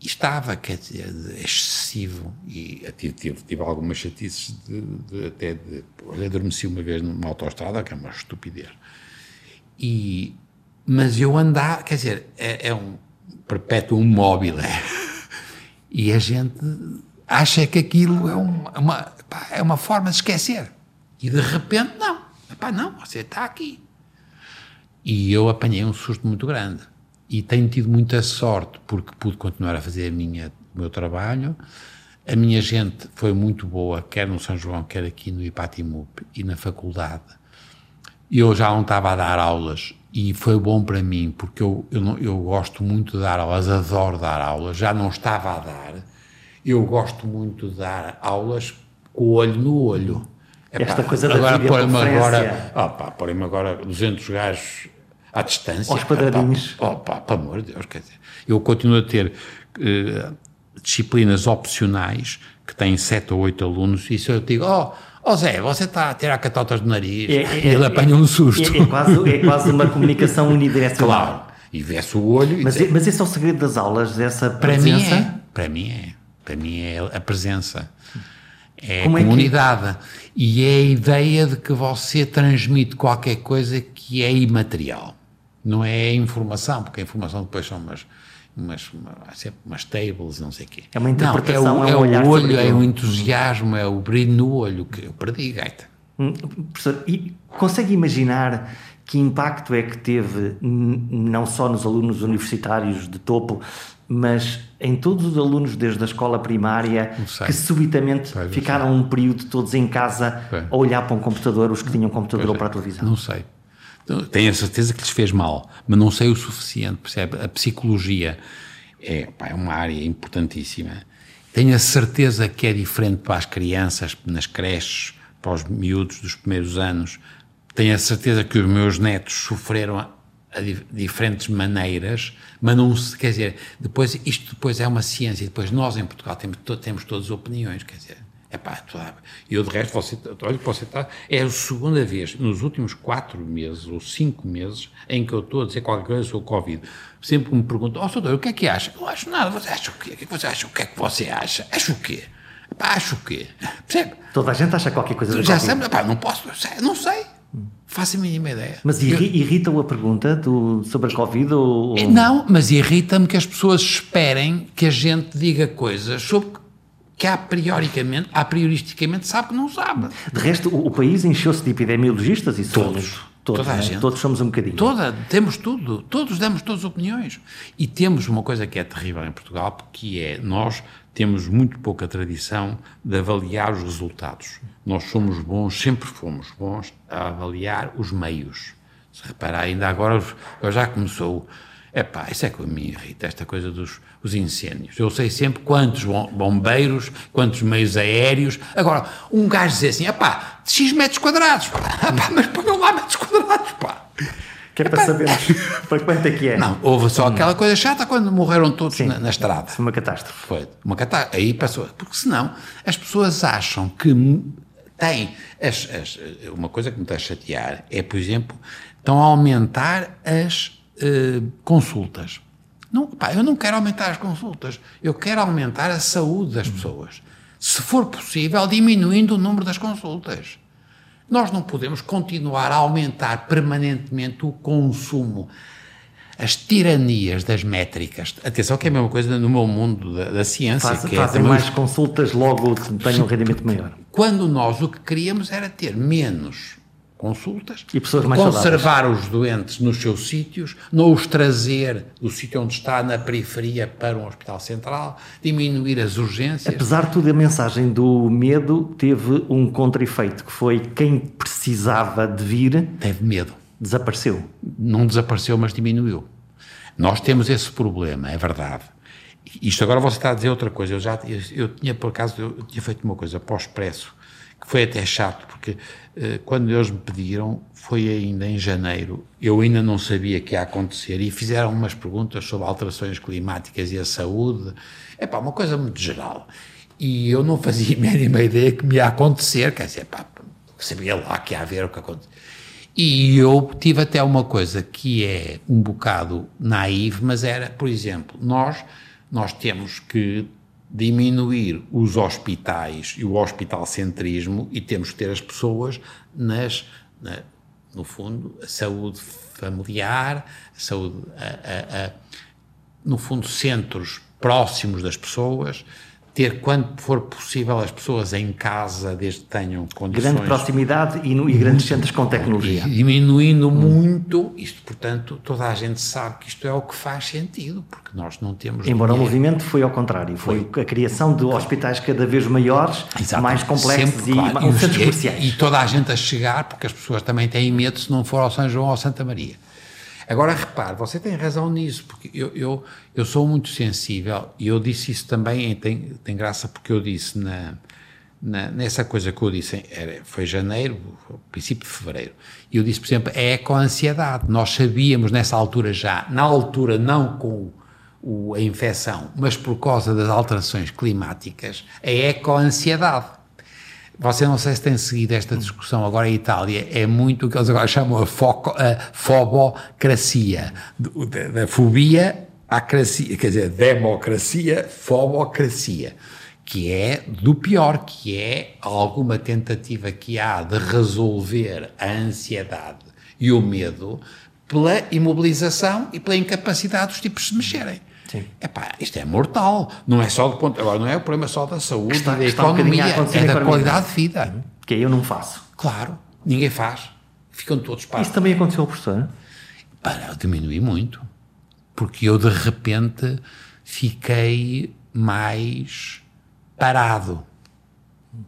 Speaker 2: E estava, quer dizer, excessivo. E tive, tive, algumas chatices de, de, até de. Adormeci uma vez numa autoestrada, que é uma estupidez. E, mas eu andava, quer dizer, é, é um perpétuo móvel. [LAUGHS] É. E a gente acha que aquilo é uma, é uma forma de esquecer. E de repente, não. Epá, não, você está aqui. E eu apanhei um susto muito grande. E tenho tido muita sorte, porque pude continuar a fazer a minha, o meu trabalho. A minha gente foi muito boa, quer no São João, quer aqui no Ipatimup e na faculdade. Eu já não estava a dar aulas e foi bom para mim, porque eu, eu, não, eu gosto muito de dar aulas, adoro dar aulas, já não estava a dar. Eu gosto muito de dar aulas com o olho no olho.
Speaker 1: Esta Epá, coisa da
Speaker 2: agora põe-me agora, põe-me agora 200 gajos à distância.
Speaker 1: Aos quadradinhos.
Speaker 2: Pá, pelo amor de Deus, quer dizer, eu continuo a ter uh, disciplinas opcionais que têm 7 ou 8 alunos e se eu digo, oh, oh Zé, você está a tirar catotas do nariz, é, é, ele apanha um susto.
Speaker 1: É, é, quase, é quase uma comunicação [LAUGHS] unidirecional.
Speaker 2: Claro, e vê-se o olho.
Speaker 1: Mas,
Speaker 2: diz,
Speaker 1: mas esse é o segredo das aulas, dessa
Speaker 2: presença? Para mim é, para mim é, para mim é a presença É a comunidade. É que... E é a ideia de que você transmite qualquer coisa que é imaterial. Não é informação, porque a informação depois são umas, umas, sempre umas tables, não sei o quê.
Speaker 1: É uma interpretação,
Speaker 2: não, é, o, é, é o olho, é o entusiasmo, é o brilho no olho que eu perdi, gaita.
Speaker 1: Hum, professor, e consegue imaginar que impacto é que teve não só nos alunos universitários de topo, mas em todos os alunos desde a escola primária que subitamente ficaram um período todos em casa a olhar para um computador, os que tinham computador ou para a televisão?
Speaker 2: Não sei. Tenho a certeza que lhes fez mal, mas não sei o suficiente, percebe? A psicologia é, pá, é uma área importantíssima. Tenho a certeza que é diferente para as crianças, nas creches, para os miúdos dos primeiros anos. Tenho a certeza que os meus netos sofreram a, a diferentes maneiras, mas não se, quer dizer, depois, isto depois é uma ciência, depois nós em Portugal temos, temos todas as opiniões, quer dizer, é pá, eu de resto, você, olha que você está, é a segunda vez nos últimos quatro meses ou cinco meses em que eu estou a dizer qualquer coisa sobre o Covid. Sempre me perguntam, ó, oh, doutor, o que é que acha? Não acho nada, você acha o quê? O que é que você acha? O que é que você acha? Acho o quê? Pá, acho o quê? Percebe?
Speaker 1: Toda a gente acha qualquer coisa
Speaker 2: Já sabe, pá, não posso, não sei. Faço a mínima ideia.
Speaker 1: Mas irrita-o a pergunta do, sobre a Covid? Ou...
Speaker 2: Não, mas irrita-me que as pessoas esperem que a gente diga coisas sobre que a prioricamente, a prioristicamente sabe que não sabe.
Speaker 1: De resto, o, o país encheu-se de epidemiologistas e
Speaker 2: todos.
Speaker 1: Todos,
Speaker 2: toda a
Speaker 1: né?
Speaker 2: gente.
Speaker 1: todos somos um bocadinho.
Speaker 2: Toda, temos tudo, todos damos todas as opiniões. E temos uma coisa que é terrível em Portugal, que é nós temos muito pouca tradição de avaliar os resultados. Nós somos bons, sempre fomos bons a avaliar os meios. Se reparar, ainda agora, já começou é pá, isso é que me irrita, esta coisa dos os incêndios. Eu sei sempre quantos bombeiros, quantos meios aéreos. Agora, um gajo dizer assim, é pá, X metros quadrados, pá, [LAUGHS] epá, mas ponham lá metros quadrados, pá.
Speaker 1: Que é para saber [LAUGHS] para quanto é que é.
Speaker 2: Não, houve só aquela coisa chata quando morreram todos Sim, na, na, estrada.
Speaker 1: Foi uma catástrofe.
Speaker 2: Foi uma catástrofe. Aí passou. Porque senão as pessoas acham que têm. As, as, uma coisa que me está a chatear é, por exemplo, estão a aumentar as eh, consultas. Não, pá, eu não quero aumentar as consultas, eu quero aumentar a saúde das pessoas. Se for possível, diminuindo o número das consultas. Nós não podemos continuar a aumentar permanentemente o consumo. As tiranias das métricas. Atenção, que é a mesma coisa no meu mundo da, da ciência.
Speaker 1: Faz,
Speaker 2: que
Speaker 1: é fazem é mais consultas, logo tenham um rendimento maior.
Speaker 2: Quando nós o que queríamos era ter menos consultas,
Speaker 1: e
Speaker 2: conservar
Speaker 1: saudáveis.
Speaker 2: os doentes nos seus sítios, não os trazer do sítio onde está, na periferia, para um hospital central, diminuir as urgências.
Speaker 1: Apesar de tudo, a mensagem do medo teve um contra-efeito, que foi quem precisava de vir...
Speaker 2: Teve medo.
Speaker 1: Desapareceu.
Speaker 2: Não desapareceu, mas diminuiu. Nós temos esse problema, é verdade. Isto agora você está a dizer outra coisa. Eu já eu, eu tinha, por acaso, eu tinha feito uma coisa pós-expresso, que foi até chato, porque eh, quando eles me pediram, foi ainda em janeiro, eu ainda não sabia que ia acontecer e fizeram umas perguntas sobre alterações climáticas e a saúde. É pá, uma coisa muito geral. E eu não fazia a mínima ideia que me ia acontecer, quer dizer, pá, sabia lá que ia haver o que aconteceu. E eu tive até uma coisa que é um bocado naive, mas era, por exemplo, nós, nós temos que diminuir os hospitais e o hospitalcentrismo e temos que ter as pessoas nas, na, no fundo, a saúde familiar, a saúde, a, a, no fundo, centros próximos das pessoas, ter, quando for possível, as pessoas em casa, desde que tenham condições...
Speaker 1: Grande proximidade e, no, e grandes centros com tecnologia.
Speaker 2: diminuindo hum. muito, isto, portanto, toda a gente sabe que isto é o que faz sentido, porque nós não temos...
Speaker 1: Embora dinheiro. o movimento foi ao contrário, foi, foi, a criação de hospitais cada vez maiores, mais complexos Sempre, e, claro. e, centros comerciais.
Speaker 2: E toda a gente a chegar, porque as pessoas também têm medo se não for ao São João ou Santa Maria. Agora, repare, você tem razão nisso, porque eu, eu, eu sou muito sensível, e eu disse isso também, tem, tem graça porque eu disse na, na, nessa coisa que eu disse, era, foi janeiro, princípio de fevereiro, e eu disse, por exemplo, é com ansiedade. Nós sabíamos nessa altura já, na altura não com a infecção, mas por causa das alterações climáticas, a ecoansiedade. Você não sei se tem seguido esta discussão agora em Itália, é muito o que eles agora chamam a, foco, a fobocracia, da, fobia à cracia, quer dizer, democracia, fobocracia, que é do pior, que é alguma tentativa que há de resolver a ansiedade e o medo pela imobilização e pela incapacidade dos tipos de se mexerem. Sim. Epá, isto é mortal. Não é só do ponto. Agora, não é o problema só da saúde, está, da economia, um é da qualidade de vida.
Speaker 1: Que eu não faço.
Speaker 2: Claro, ninguém faz. Ficam todos
Speaker 1: para. Isso também aconteceu ao professor?
Speaker 2: Para, eu diminui muito. Porque eu, de repente, fiquei mais parado.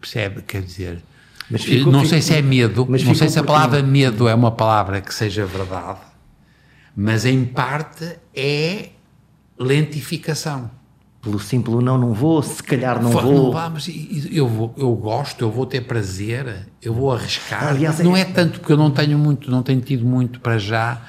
Speaker 2: Percebe? Quer dizer. Fico, não sei se é medo, não sei se a palavra medo é uma palavra que seja verdade, mas em parte é lentificação.
Speaker 1: Pelo simples não, não vou, se calhar não vou. Não
Speaker 2: vamos, eu, vou, eu gosto, eu vou ter prazer, eu vou arriscar. Aliás, não é... é tanto porque eu não tenho muito, não tenho tido muito para já,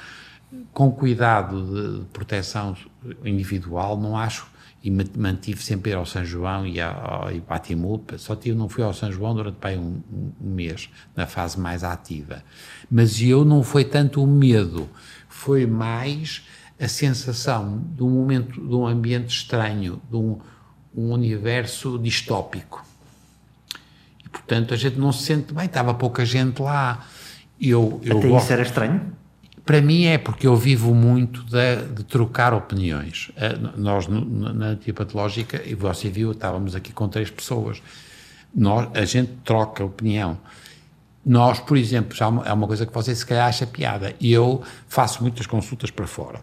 Speaker 2: com cuidado de proteção individual, não acho e mantive sempre ao São João e ao, e para a só tive, não fui ao São João durante bem um, um, mês, na fase mais ativa. Mas eu não foi tanto o medo, foi mais a sensação de um momento, de um ambiente estranho, de um, um universo distópico. E, portanto, a gente não se sente bem, estava pouca gente lá. Eu,
Speaker 1: eu Até gosto... isso era estranho?
Speaker 2: Para mim é porque eu vivo muito de, de trocar opiniões. Uh, nós, na antipatológica, e você viu, estávamos aqui com três pessoas, nós, a gente troca opinião. Nós, por exemplo, já é uma coisa que você se calhar acha piada, e eu faço muitas consultas para fora.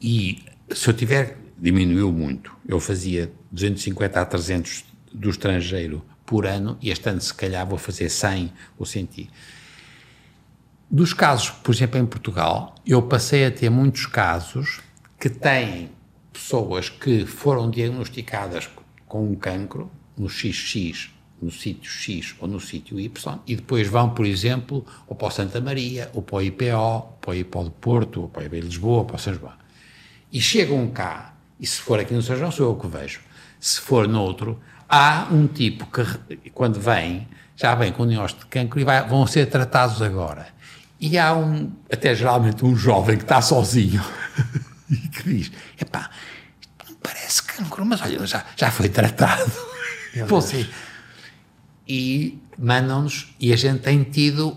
Speaker 2: E se eu tiver, diminuiu muito, eu fazia 250 a 300 do estrangeiro por ano, e este ano se calhar vou fazer 100 ou 100. Dos casos, por exemplo, em Portugal, eu passei a ter muitos casos que têm pessoas que foram diagnosticadas com um cancro no XX, no sítio X ou no sítio Y, e depois vão, por exemplo, ou para o Santa Maria, ou para o IPO, para o IPO de Porto, ou para o IPO de Lisboa, ou para o São João. E chegam cá, e se for aqui no São João, sou eu que vejo. Se for noutro, há um tipo que, quando vem, já vem com diagnóstico de cancro e vai, vão ser tratados agora. E há um, até geralmente um jovem que está sozinho [LAUGHS] e que diz: epá, parece cancro, mas olha, já, já foi tratado. Você. E mandam-nos, e a gente tem tido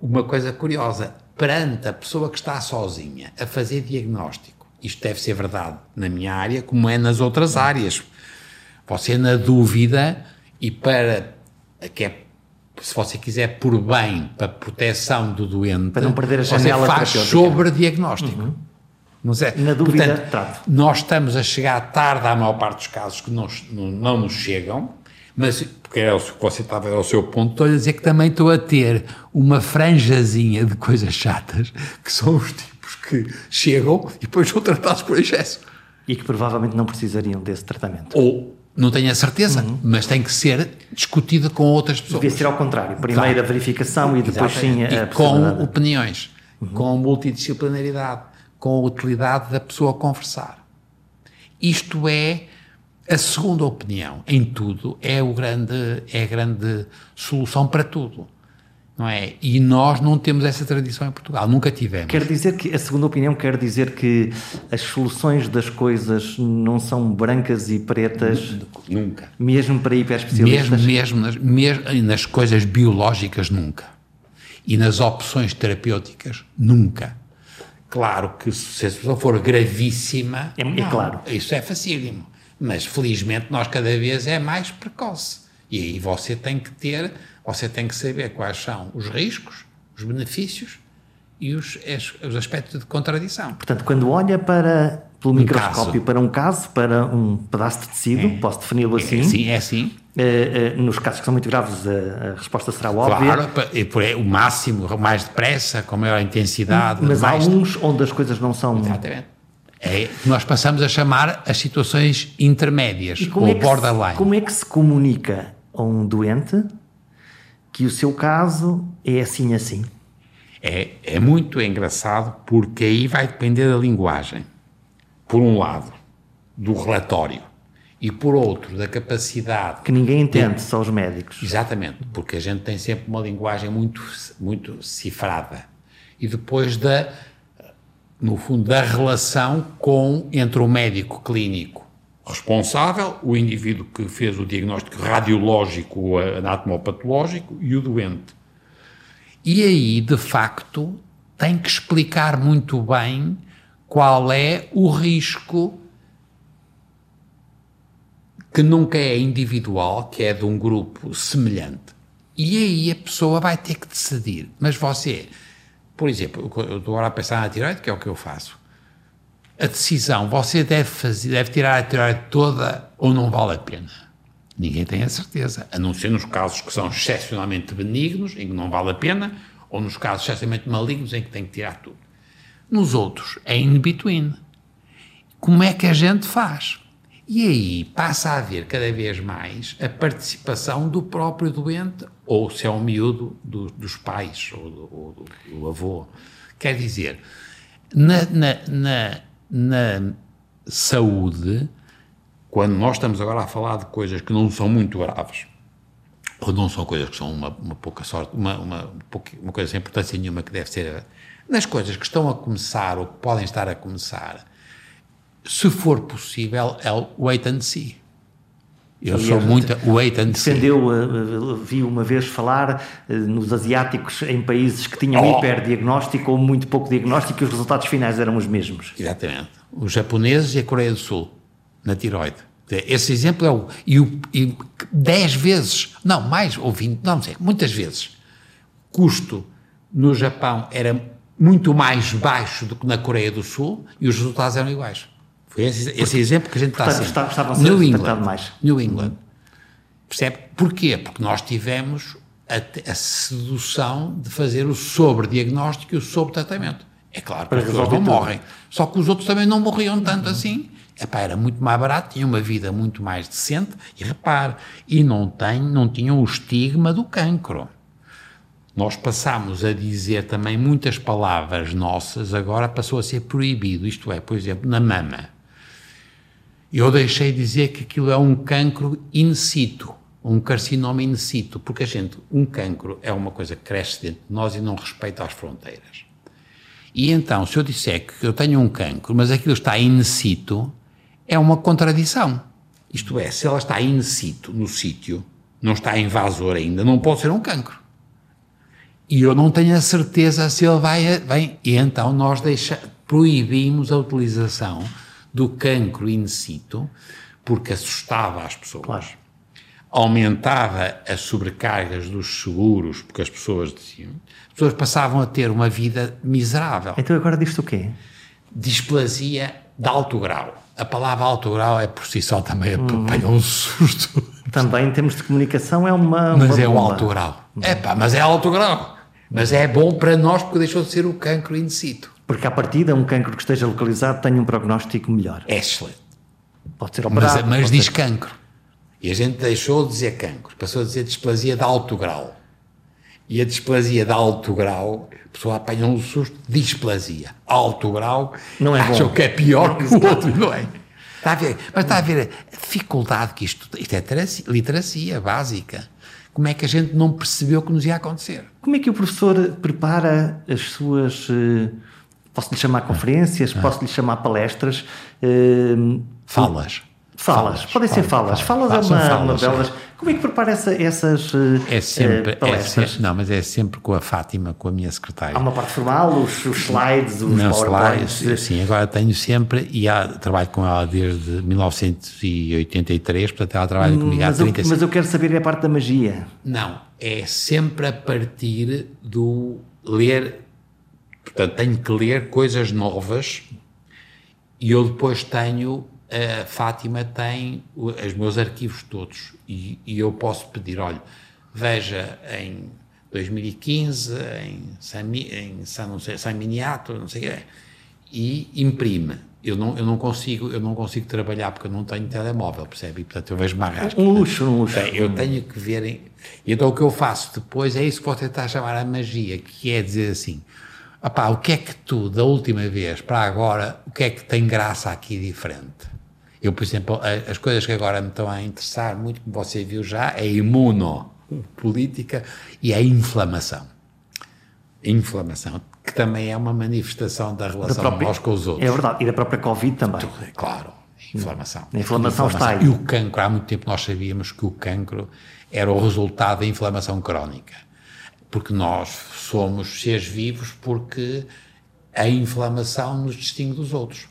Speaker 2: uma coisa curiosa, perante a pessoa que está sozinha a fazer diagnóstico, isto deve ser verdade na minha área, como é nas outras áreas. Você, na dúvida, e para que é se você quiser por bem, para proteção do doente,
Speaker 1: para não perder a janela
Speaker 2: você faz sobre diagnóstico. Uhum. Não é?
Speaker 1: Na dúvida, Portanto, trato.
Speaker 2: Nós estamos a chegar tarde à maior parte dos casos que não, não, não nos chegam, mas, porque é o que você estava ao seu ponto, estou a dizer que também estou a ter uma franjazinha de coisas chatas, que são os tipos que chegam e depois são tratados por excesso.
Speaker 1: E que provavelmente não precisariam desse tratamento.
Speaker 2: Ou não tenho a certeza, uhum. mas tem que ser discutida com outras pessoas.
Speaker 1: Devia ser ao contrário. Primeiro claro. a verificação e depois Exatamente. sim a
Speaker 2: e Com opiniões, uhum. com multidisciplinaridade, com a utilidade da pessoa conversar. Isto é a segunda opinião em tudo, é, o grande, é a grande solução para tudo não é? E nós não temos essa tradição em Portugal, nunca tivemos.
Speaker 1: Quer dizer que, a segunda opinião, quer dizer que as soluções das coisas não são brancas e pretas?
Speaker 2: Nunca.
Speaker 1: Mesmo para hiperespecialistas?
Speaker 2: Mesmo, mesmo, nas, mesmo nas coisas biológicas, nunca. E nas opções terapêuticas, nunca. Claro que se a situação for gravíssima,
Speaker 1: é, é claro.
Speaker 2: isso é facílimo. Mas felizmente nós cada vez é mais precoce. E aí você tem que ter você tem que saber quais são os riscos, os benefícios e os, os aspectos de contradição.
Speaker 1: Portanto, quando olha para pelo um microscópio caso. para um caso, para um pedaço de tecido, é. posso defini-lo assim? É,
Speaker 2: sim, é assim.
Speaker 1: Uh, uh, nos casos que são muito graves, a, a resposta será óbvia.
Speaker 2: Claro, por o máximo, mais depressa, com maior intensidade.
Speaker 1: Mas há uns onde as coisas não são.
Speaker 2: Exatamente. É, nós passamos a chamar as situações intermédias, ou
Speaker 1: é
Speaker 2: borderline.
Speaker 1: Se, como é que se comunica a um doente que o seu caso é assim assim.
Speaker 2: É, é muito engraçado porque aí vai depender da linguagem. Por um lado, do relatório e por outro, da capacidade.
Speaker 1: Que ninguém entende, de... só os médicos.
Speaker 2: Exatamente, porque a gente tem sempre uma linguagem muito, muito cifrada. E depois da, no fundo, da relação com, entre o médico clínico responsável, o indivíduo que fez o diagnóstico radiológico ou anatomopatológico e o doente. E aí, de facto, tem que explicar muito bem qual é o risco que nunca é individual, que é de um grupo semelhante. E aí a pessoa vai ter que decidir. Mas você, por exemplo, eu estou agora a pensar na tiroide, que é o que eu faço. A decisão, você deve, fazer, deve tirar a tiroide toda ou não vale a pena? Ninguém tem a certeza, a não ser nos casos que são excepcionalmente benignos, em que não vale a pena, ou nos casos excepcionalmente malignos, em que tem que tirar tudo. Nos outros, é in between. Como é que a gente faz? E aí passa a haver cada vez mais a participação do próprio doente, ou se é um miúdo, do, dos pais ou do, ou do, do, avô. Quer dizer, na, na, na, na saúde, quando nós estamos agora a falar de coisas que não são muito graves, ou não são coisas que são uma, uma pouca sorte, uma, uma, uma coisa sem importância nenhuma que deve ser. Nas coisas que estão a começar ou que podem estar a começar, se for possível, é o wait and see. Eu sou muito wait and see.
Speaker 1: Defendeu, uh, vi uma vez falar uh, nos asiáticos em países que tinham oh. hiperdiagnóstico ou muito pouco diagnóstico e os resultados finais eram os mesmos.
Speaker 2: Exatamente. Os japoneses e a Coreia do Sul, na tiroide. Esse exemplo é o. E, o, e 10 vezes, não, mais, ou 20, não sei, muitas vezes, custo no Japão era muito mais baixo do que na Coreia do Sul e os resultados eram iguais. Foi esse, esse exemplo que a gente
Speaker 1: portanto,
Speaker 2: está
Speaker 1: a Estavam New England. Mais.
Speaker 2: New England. Percebe? Porquê? Porque nós tivemos a, a sedução de fazer o sobrediagnóstico e o sobretratamento. É claro que as pessoas não morrem. Só que os outros também não morriam tanto uhum. assim. Epá, era muito mais barato, tinha uma vida muito mais decente e repare, e não, tem, não tinham o estigma do cancro. Nós passamos a dizer também muitas palavras nossas, agora passou a ser proibido, isto é, por exemplo, na mama. Eu deixei de dizer que aquilo é um cancro in situ, um carcinoma in situ, porque a gente, um cancro é uma coisa que cresce dentro de nós e não respeita as fronteiras. E então, se eu disser que eu tenho um cancro, mas aquilo está in situ, é uma contradição. Isto é, se ela está in situ, no sítio, não está invasor ainda, não pode ser um cancro. E eu não tenho a certeza se ele vai. E então nós deixa, proibimos a utilização do cancro in situ, porque assustava as pessoas. Claro. Aumentava as sobrecargas dos seguros, porque as pessoas diziam. As pessoas passavam a ter uma vida miserável.
Speaker 1: Então agora diz-te o quê?
Speaker 2: Displasia de alto grau. A palavra alto grau é por si só também hum. apanha um susto. [LAUGHS]
Speaker 1: Também em termos de comunicação é uma.
Speaker 2: Mas
Speaker 1: uma
Speaker 2: é o alto grau. É pá, mas é alto grau. Mas é bom para nós porque deixou de ser o cancro in situ.
Speaker 1: Porque, à partida, um cancro que esteja localizado tem um prognóstico melhor.
Speaker 2: É excelente.
Speaker 1: Pode ser operado.
Speaker 2: Mas, mas diz
Speaker 1: ser...
Speaker 2: cancro. E a gente deixou de dizer cancro, passou a dizer displasia de alto grau. E a displasia de alto grau, a pessoa apanha um susto, displasia. Alto grau,
Speaker 1: não é
Speaker 2: acham bom. que é pior que o outro, não é? Está a ver, mas está a ver a dificuldade que isto, isto é literacia básica. Como é que a gente não percebeu que nos ia acontecer?
Speaker 1: Como é que o professor prepara as suas uh, Posso-lhe chamar conferências, ah. posso-lhe chamar palestras.
Speaker 2: Uh, falas.
Speaker 1: Falas, falas podem ser falas. Falas, falas é uma, falas, uma delas. Como é que prepara essa, essas uh,
Speaker 2: é sempre, uh, palestras? É sempre, não, mas é sempre com a Fátima, com a minha secretária.
Speaker 1: Há uma parte formal, os, os slides, os
Speaker 2: não, slides, sim, agora tenho sempre, e há, trabalho com ela desde 1983, portanto ela trabalha hum, comigo há 30
Speaker 1: anos. Mas eu quero saber é a parte da magia.
Speaker 2: Não, é sempre a partir do ler Portanto, tenho que ler coisas novas e eu depois tenho, a Fátima tem os meus arquivos todos e, e eu posso pedir, olha, veja em 2015 em San, em San, não sei, San Miniato, não sei o quê, e imprime. Eu não, eu não consigo eu não consigo trabalhar porque eu não tenho telemóvel, percebe? E, portanto, eu vejo mais
Speaker 1: Um luxo, um luxo.
Speaker 2: Eu tenho que ver. Em, então, o que eu faço depois é isso que vou tentar chamar a magia, que é dizer assim: Epá, o que é que tu, da última vez para agora, o que é que tem graça aqui diferente? Eu, por exemplo, as coisas que agora me estão a interessar muito, como você viu já, é a imunopolítica e a inflamação. Inflamação, que também é uma manifestação da relação da própria, nós com os outros.
Speaker 1: É verdade, e da própria Covid também.
Speaker 2: Claro. inflamação.
Speaker 1: A inflamação, está aí.
Speaker 2: E o cancro, há muito tempo nós sabíamos que o cancro era o resultado da inflamação crónica. Porque nós somos seres vivos porque a inflamação nos distingue dos outros.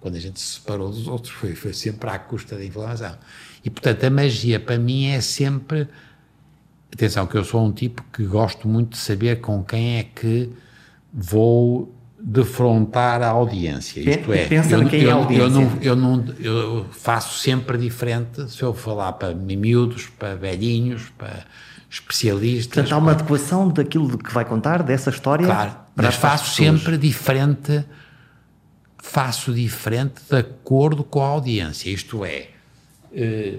Speaker 2: Quando a gente se separou dos outros, foi, foi sempre à custa da inflamação. E, portanto, a magia para mim é sempre. Atenção, que eu sou um tipo que gosto muito de saber com quem é que vou defrontar a audiência. Isto é,
Speaker 1: Pensa
Speaker 2: eu,
Speaker 1: quem é a audiência.
Speaker 2: Eu, não, eu, não, eu faço sempre diferente se eu falar para miúdos, para velhinhos, para especialistas.
Speaker 1: Portanto, há uma adequação daquilo que vai contar, dessa história.
Speaker 2: Claro, mas faço sempre diferente, faço diferente de acordo com a audiência. Isto é, eh,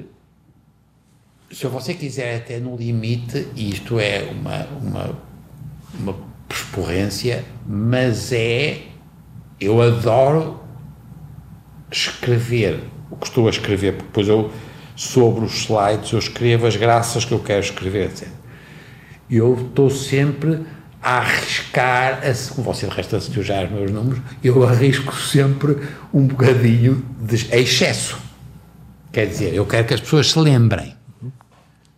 Speaker 2: se você quiser até no limite, isto é uma, uma, uma persporrência, mas é. Eu adoro escrever o que estou a escrever, porque depois eu, sobre os slides, eu escrevo as graças que eu quero escrever, etc. Eu estou sempre a arriscar, como você de resto assistiu já os meus números, eu arrisco sempre um bocadinho de excesso. Quer dizer, eu quero que as pessoas se lembrem.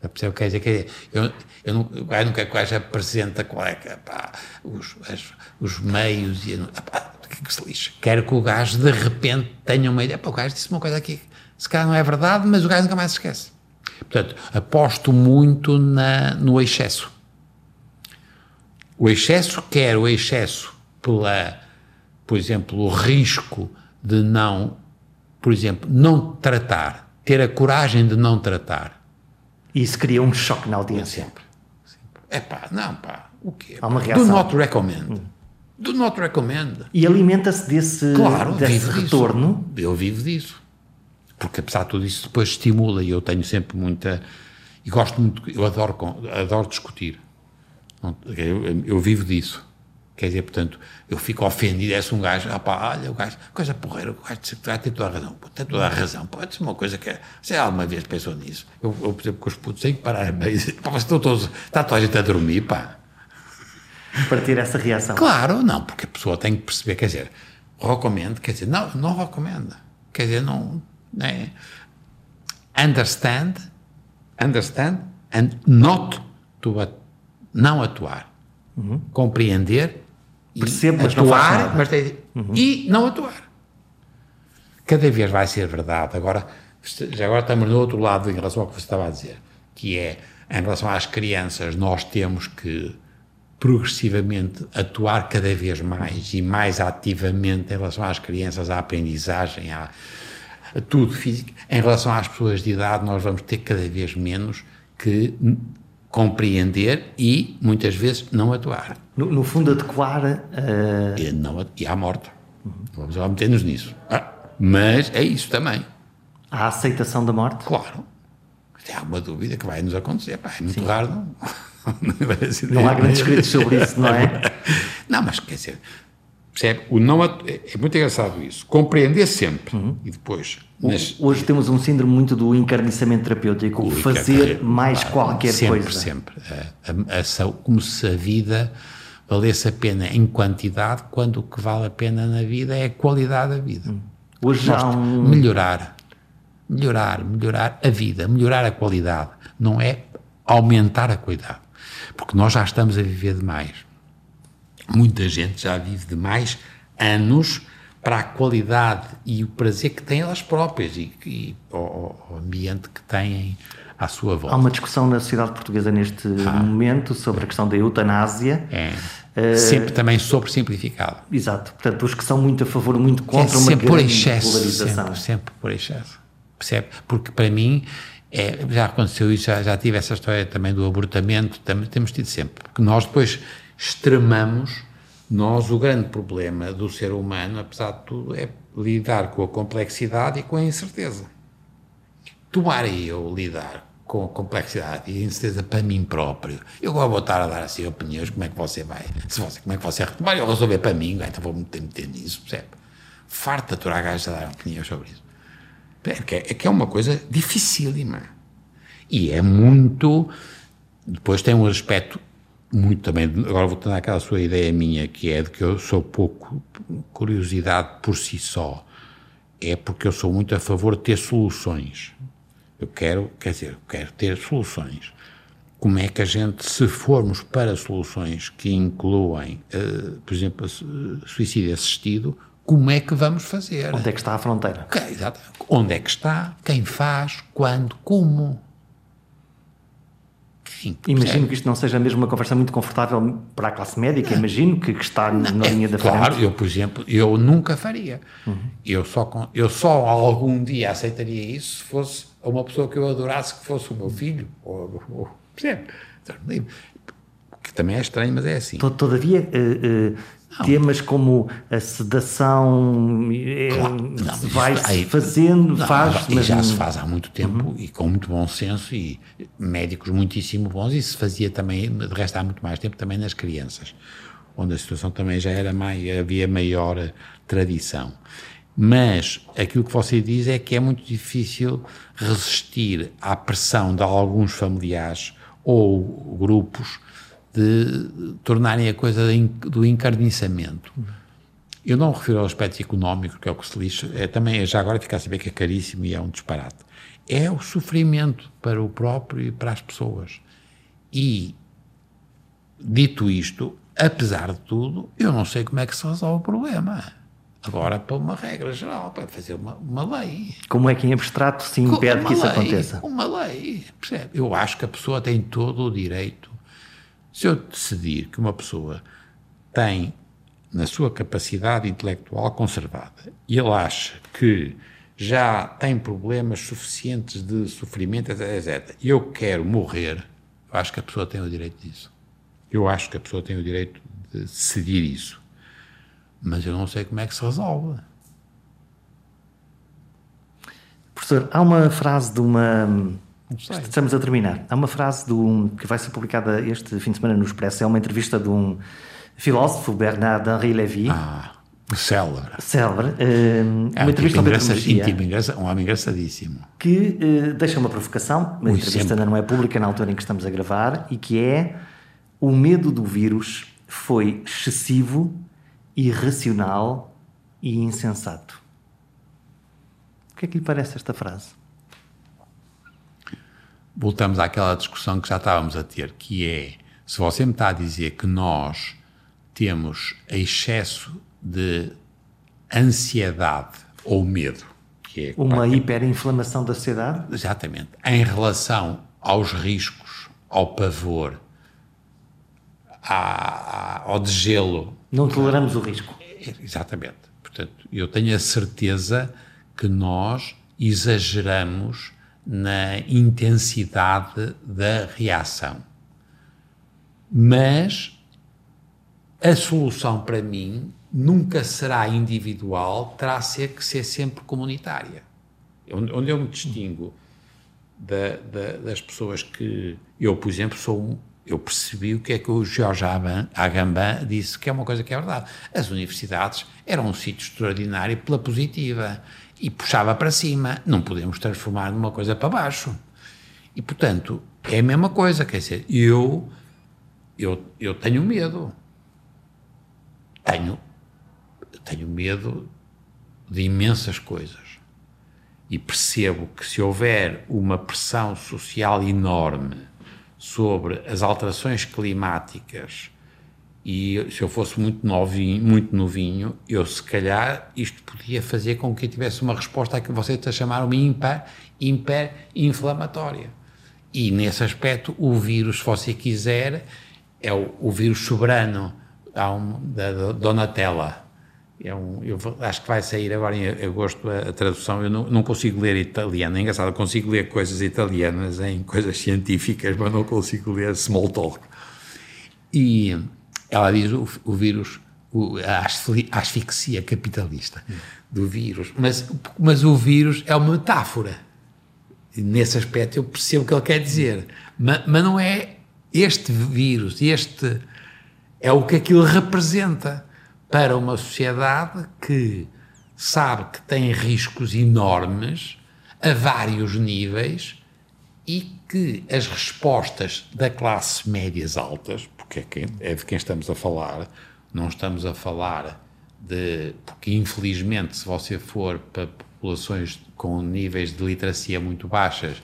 Speaker 2: Percebe? Quer dizer, quer dizer eu, eu não, o gajo não quer que o gajo apresente a colega, pá, os, as, os meios e pá, que, que se. Quero que o gajo de repente tenha uma ideia. Pá, o gajo disse uma coisa aqui, se calhar não é verdade, mas o gajo nunca mais se esquece. Portanto, aposto muito na, no excesso. O excesso, quer o excesso pela, por exemplo, o risco de não, por exemplo, não tratar, ter a coragem de não tratar.
Speaker 1: E isso cria um choque na audiência.
Speaker 2: Sempre. É pá, não pá, o quê?
Speaker 1: Há uma reação.
Speaker 2: Do not recommend. Do not recommend.
Speaker 1: E alimenta-se desse,
Speaker 2: Claro,
Speaker 1: desse
Speaker 2: vivo
Speaker 1: retorno.
Speaker 2: disso. Eu vivo disso. Porque apesar de tudo isso depois estimula e eu tenho sempre muita... E gosto muito, eu adoro, adoro discutir. Eu, eu vivo disso. Quer dizer, portanto, eu fico ofendido, é se um gajo, pá, olha, o gajo, coisa porreira, o gajo vai ter toda a razão, tem toda a razão, pode ser uma coisa que, é- você alguma vez pensou nisso? Eu, eu por exemplo, com os putos, tenho que parar a meio, estão todos, está toda a gente a dormir, pá.
Speaker 1: para ter essa reação.
Speaker 2: Claro, não, porque a pessoa tem que perceber, quer dizer, recomendo, quer dizer, não, não recomenda. Quer dizer, não, né? Understand, understand and not to at- não atuar. Compreender e
Speaker 1: Percebo, mas não
Speaker 2: atuar,
Speaker 1: nada.
Speaker 2: mas tem- e não atuar. Cada vez vai ser verdade. Agora, agora estamos no outro lado em relação ao que você estava a dizer, que é, em relação às crianças, nós temos que progressivamente atuar cada vez mais e mais ativamente em relação às crianças, à aprendizagem, à, a tudo físico. Em relação às pessoas de idade, nós vamos ter cada vez menos que compreender e, muitas vezes, não atuar.
Speaker 1: No, no fundo, adequar eh,
Speaker 2: E, não, e à morte. Vamos lá meter-nos nisso. Ah, mas é isso também.
Speaker 1: a aceitação da morte.
Speaker 2: Claro. Há uma dúvida que vai nos acontecer, pá, é muito raro, não. [LAUGHS] não, vai ser-
Speaker 1: Não há grandes escritos sobre isso, não é? [LAUGHS]
Speaker 2: Não, mas quer dizer, percebe? O não atu- é é muito engraçado isso. Compreender sempre
Speaker 1: Uhum.
Speaker 2: e depois. nas-
Speaker 1: Hoje temos um síndrome muito do encarniçamento terapêutico, fazer mais qualquer
Speaker 2: sempre,
Speaker 1: coisa.
Speaker 2: Sempre, sau- como se a vida valesse a pena em quantidade, quando o que vale a pena na vida é a qualidade da vida.
Speaker 1: Hoje há
Speaker 2: Gosto.
Speaker 1: um,
Speaker 2: Melhorar. Melhorar, melhorar a vida, melhorar a qualidade. Não é aumentar a qualidade. Porque nós já estamos a viver demais. Muita gente já vive demais anos para a qualidade e o prazer que têm elas próprias e, e o, o ambiente que têm à sua volta.
Speaker 1: há uma discussão na sociedade portuguesa neste momento sobre a questão da eutanásia.
Speaker 2: É. Sempre também sobre simplificado.
Speaker 1: Exato. Portanto, os que são muito a favor, muito
Speaker 2: é
Speaker 1: contra uma
Speaker 2: sempre por
Speaker 1: grande
Speaker 2: excesso.
Speaker 1: polarização.
Speaker 2: Sempre, sempre por excesso. Percebe? Porque para mim, é, já aconteceu isso, já, já tive essa história também do abortamento, também temos tido sempre. Porque nós depois extremamos, nós o grande problema do ser humano, apesar de tudo, é lidar com a complexidade e com a incerteza. Tomar eu lidar com a complexidade e a incerteza para mim próprio. Eu vou voltar a dar assim opiniões, como é que você vai, se você, como é que você retomar, eu resolver para mim, então vou meter, meter nisso, percebe? Farta aturar gajos a dar opiniões sobre isso. É que é, é que é uma coisa dificílima. E é muito. Depois tem um aspecto muito também. Agora voltando àquela sua ideia minha, que é de que eu sou pouco curiosidade por si só. é porque eu sou muito a favor de ter soluções. Eu quero, quer dizer, eu quero ter soluções. Como é que a gente, se formos para soluções que incluem, uh, por exemplo, suicídio assistido, como é que vamos fazer?
Speaker 1: Onde é que está a fronteira?
Speaker 2: Okay, exato. Onde é que está? Quem faz? Quando? Como?
Speaker 1: Sim, imagino que isto não seja mesmo uma conversa muito confortável para a classe médica, não. imagino que, que está não, na linha da
Speaker 2: frente.
Speaker 1: Claro,
Speaker 2: eu, por exemplo, eu nunca faria. Uhum. Eu, só, eu só algum dia aceitaria isso se fosse uma pessoa que eu adorasse que fosse o meu filho, ou, ou percebe? Que também é estranho, mas é assim.
Speaker 1: Todavia, uh, uh, temas como a sedação é, claro, vai se fazendo, não, faz,
Speaker 2: mas já se faz há muito tempo uhum. e com muito bom senso e médicos muitíssimo bons e se fazia também, de resto há muito mais tempo também nas crianças, onde a situação também já era mais, havia maior tradição. Mas aquilo que você diz é que é muito difícil resistir à pressão de alguns familiares ou grupos de tornarem a coisa do encarniçamento. Eu não refiro ao aspecto económico, que é o que se lixa, é também, já agora fica a saber que é caríssimo e é um disparate. É o sofrimento para o próprio e para as pessoas. E, dito isto, apesar de tudo, eu não sei como é que se resolve o problema. Agora, para uma regra geral, para fazer uma, uma lei.
Speaker 1: Como é que em abstrato se impede que isso
Speaker 2: lei,
Speaker 1: aconteça?
Speaker 2: Uma lei, percebe? Eu acho que a pessoa tem todo o direito se eu decidir que uma pessoa tem na sua capacidade intelectual conservada e ele acha que já tem problemas suficientes de sofrimento, etc., e eu quero morrer, eu acho que a pessoa tem o direito disso. Eu acho que a pessoa tem o direito de decidir isso. Mas eu não sei como é que se resolve.
Speaker 1: Professor, há uma frase de uma Estamos a terminar. Há uma frase do, que vai ser publicada este fim de semana no Expresso. É uma entrevista de um filósofo, Bernard Henri Lévy.
Speaker 2: Ah, célebre.
Speaker 1: Célebre. Uh, é
Speaker 2: uma um entrevista tipo engraçadíssimo, tipo engraça, um homem engraçadíssimo.
Speaker 1: Que uh, deixa uma provocação. A entrevista sempre. ainda não é pública na altura em que estamos a gravar. E que é: o medo do vírus foi excessivo, irracional e insensato. O que é que lhe parece esta frase?
Speaker 2: Voltamos àquela discussão que já estávamos a ter, que é, se você me está a dizer que nós temos excesso de ansiedade ou medo, que é...
Speaker 1: Uma hiperinflamação da sociedade?
Speaker 2: Exatamente. Em relação aos riscos, ao pavor, à, ao degelo...
Speaker 1: Não toleramos o risco.
Speaker 2: Exatamente. Portanto, eu tenho a certeza que nós exageramos na intensidade da reação. Mas a solução para mim nunca será individual, terá que ser sempre comunitária. Onde eu me distingo da, da, das pessoas que eu, por exemplo, sou eu percebi o que é que o Jorge Agamben disse, que é uma coisa que é verdade. As universidades eram um sítio extraordinário pela positiva e puxava para cima. Não podemos transformar numa coisa para baixo. E, portanto, é a mesma coisa. Quer dizer, eu, eu, eu tenho medo. Tenho, tenho medo de imensas coisas. E percebo que se houver uma pressão social enorme sobre as alterações climáticas e se eu fosse muito novinho, muito novinho, eu se calhar isto podia fazer com que eu tivesse uma resposta a que você está a chamar uma hiper, inflamatória. E nesse aspecto, o vírus, se você quiser, é o, o vírus soberano um, da, da Donatella. É um, eu acho que vai sair agora em agosto a, a tradução. Eu não, não, consigo ler italiano. É engraçado, consigo ler coisas italianas em coisas científicas, mas não consigo ler small talk. E ela diz o, o vírus, o, a asfixia capitalista do vírus. Mas, mas o vírus é uma metáfora. Nesse aspecto eu percebo o que ele quer dizer. Mas, mas não é este vírus, este é o que aquilo representa para uma sociedade que sabe que tem riscos enormes a vários níveis e que as respostas da classe médias altas, porque é, é de quem estamos a falar, não estamos a falar de. Porque, infelizmente, se você for para populações com níveis de literacia muito baixas,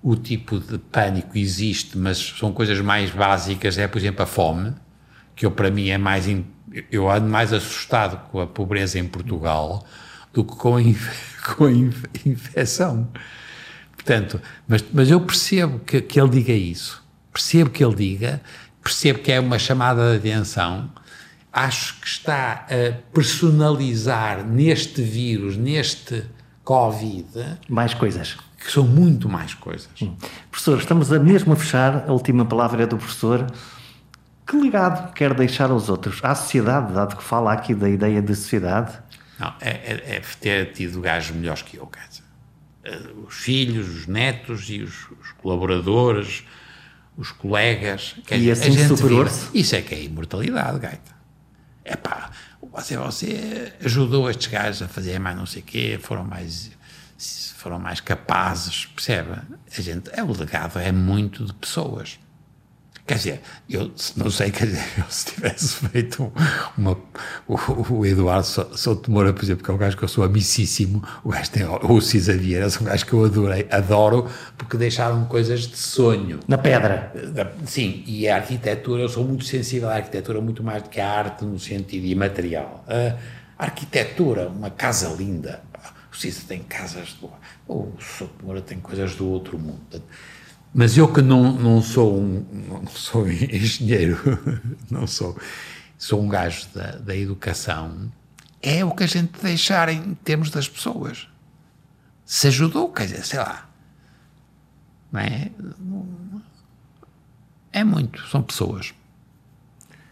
Speaker 2: o tipo de pânico existe, mas são coisas mais básicas, é, por exemplo, a fome, que eu, para mim é mais. Eu ando mais assustado com a pobreza em Portugal do que com a, [LAUGHS] com a infecção. Portanto, mas, mas eu percebo que, que ele diga isso, percebo que ele diga, percebo que é uma chamada de atenção, acho que está a personalizar neste vírus, neste Covid.
Speaker 1: Mais coisas.
Speaker 2: Que são muito mais coisas.
Speaker 1: Hum. Professor, estamos a mesmo a fechar, a última palavra é do professor. Que legado quer deixar aos outros? À sociedade, dado que fala aqui da ideia de sociedade?
Speaker 2: Não, é, é, é ter tido gajos melhores que eu, quer dizer. Eh, os filhos, os netos e os, os colaboradores, os colegas.
Speaker 1: e dizer, assim superou-se?
Speaker 2: Isso é que é imortalidade, gaita. É pá, você, você ajudou estes gajos a fazer mais não sei o quê, foram mais, foram mais capazes, percebe? A gente, é, o legado é muito de pessoas. Quer dizer, eu não sei, quer dizer, [LAUGHS] eu, se tivesse feito uma. O, o Eduardo Souto Moura, por exemplo, que é um gajo que eu sou amicíssimo, o gajo tem. O Cisa Vieira, são um gajo que eu adorei, adoro, porque deixaram coisas de sonho.
Speaker 1: Na pedra.
Speaker 2: Sim, e a arquitetura, eu sou muito sensível à arquitetura, muito mais do que à arte no sentido imaterial. A arquitetura, uma casa linda. O Cisa tem casas do. O Souto Moura tem coisas do outro mundo mas eu que não, não sou um não sou [LAUGHS] engenheiro, não sou, sou um gajo da, da educação, é o que a gente deixar em termos das pessoas. Se ajudou, quer dizer, sei lá. Não é? É muito, são pessoas.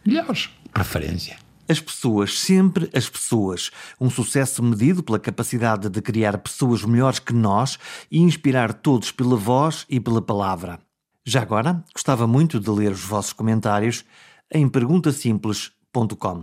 Speaker 2: Melhores, preferência.
Speaker 1: As pessoas, sempre as pessoas. Um sucesso medido pela capacidade de criar pessoas melhores que nós e inspirar todos pela voz e pela palavra. Já agora, gostava muito de ler os vossos comentários em perguntasimples.com.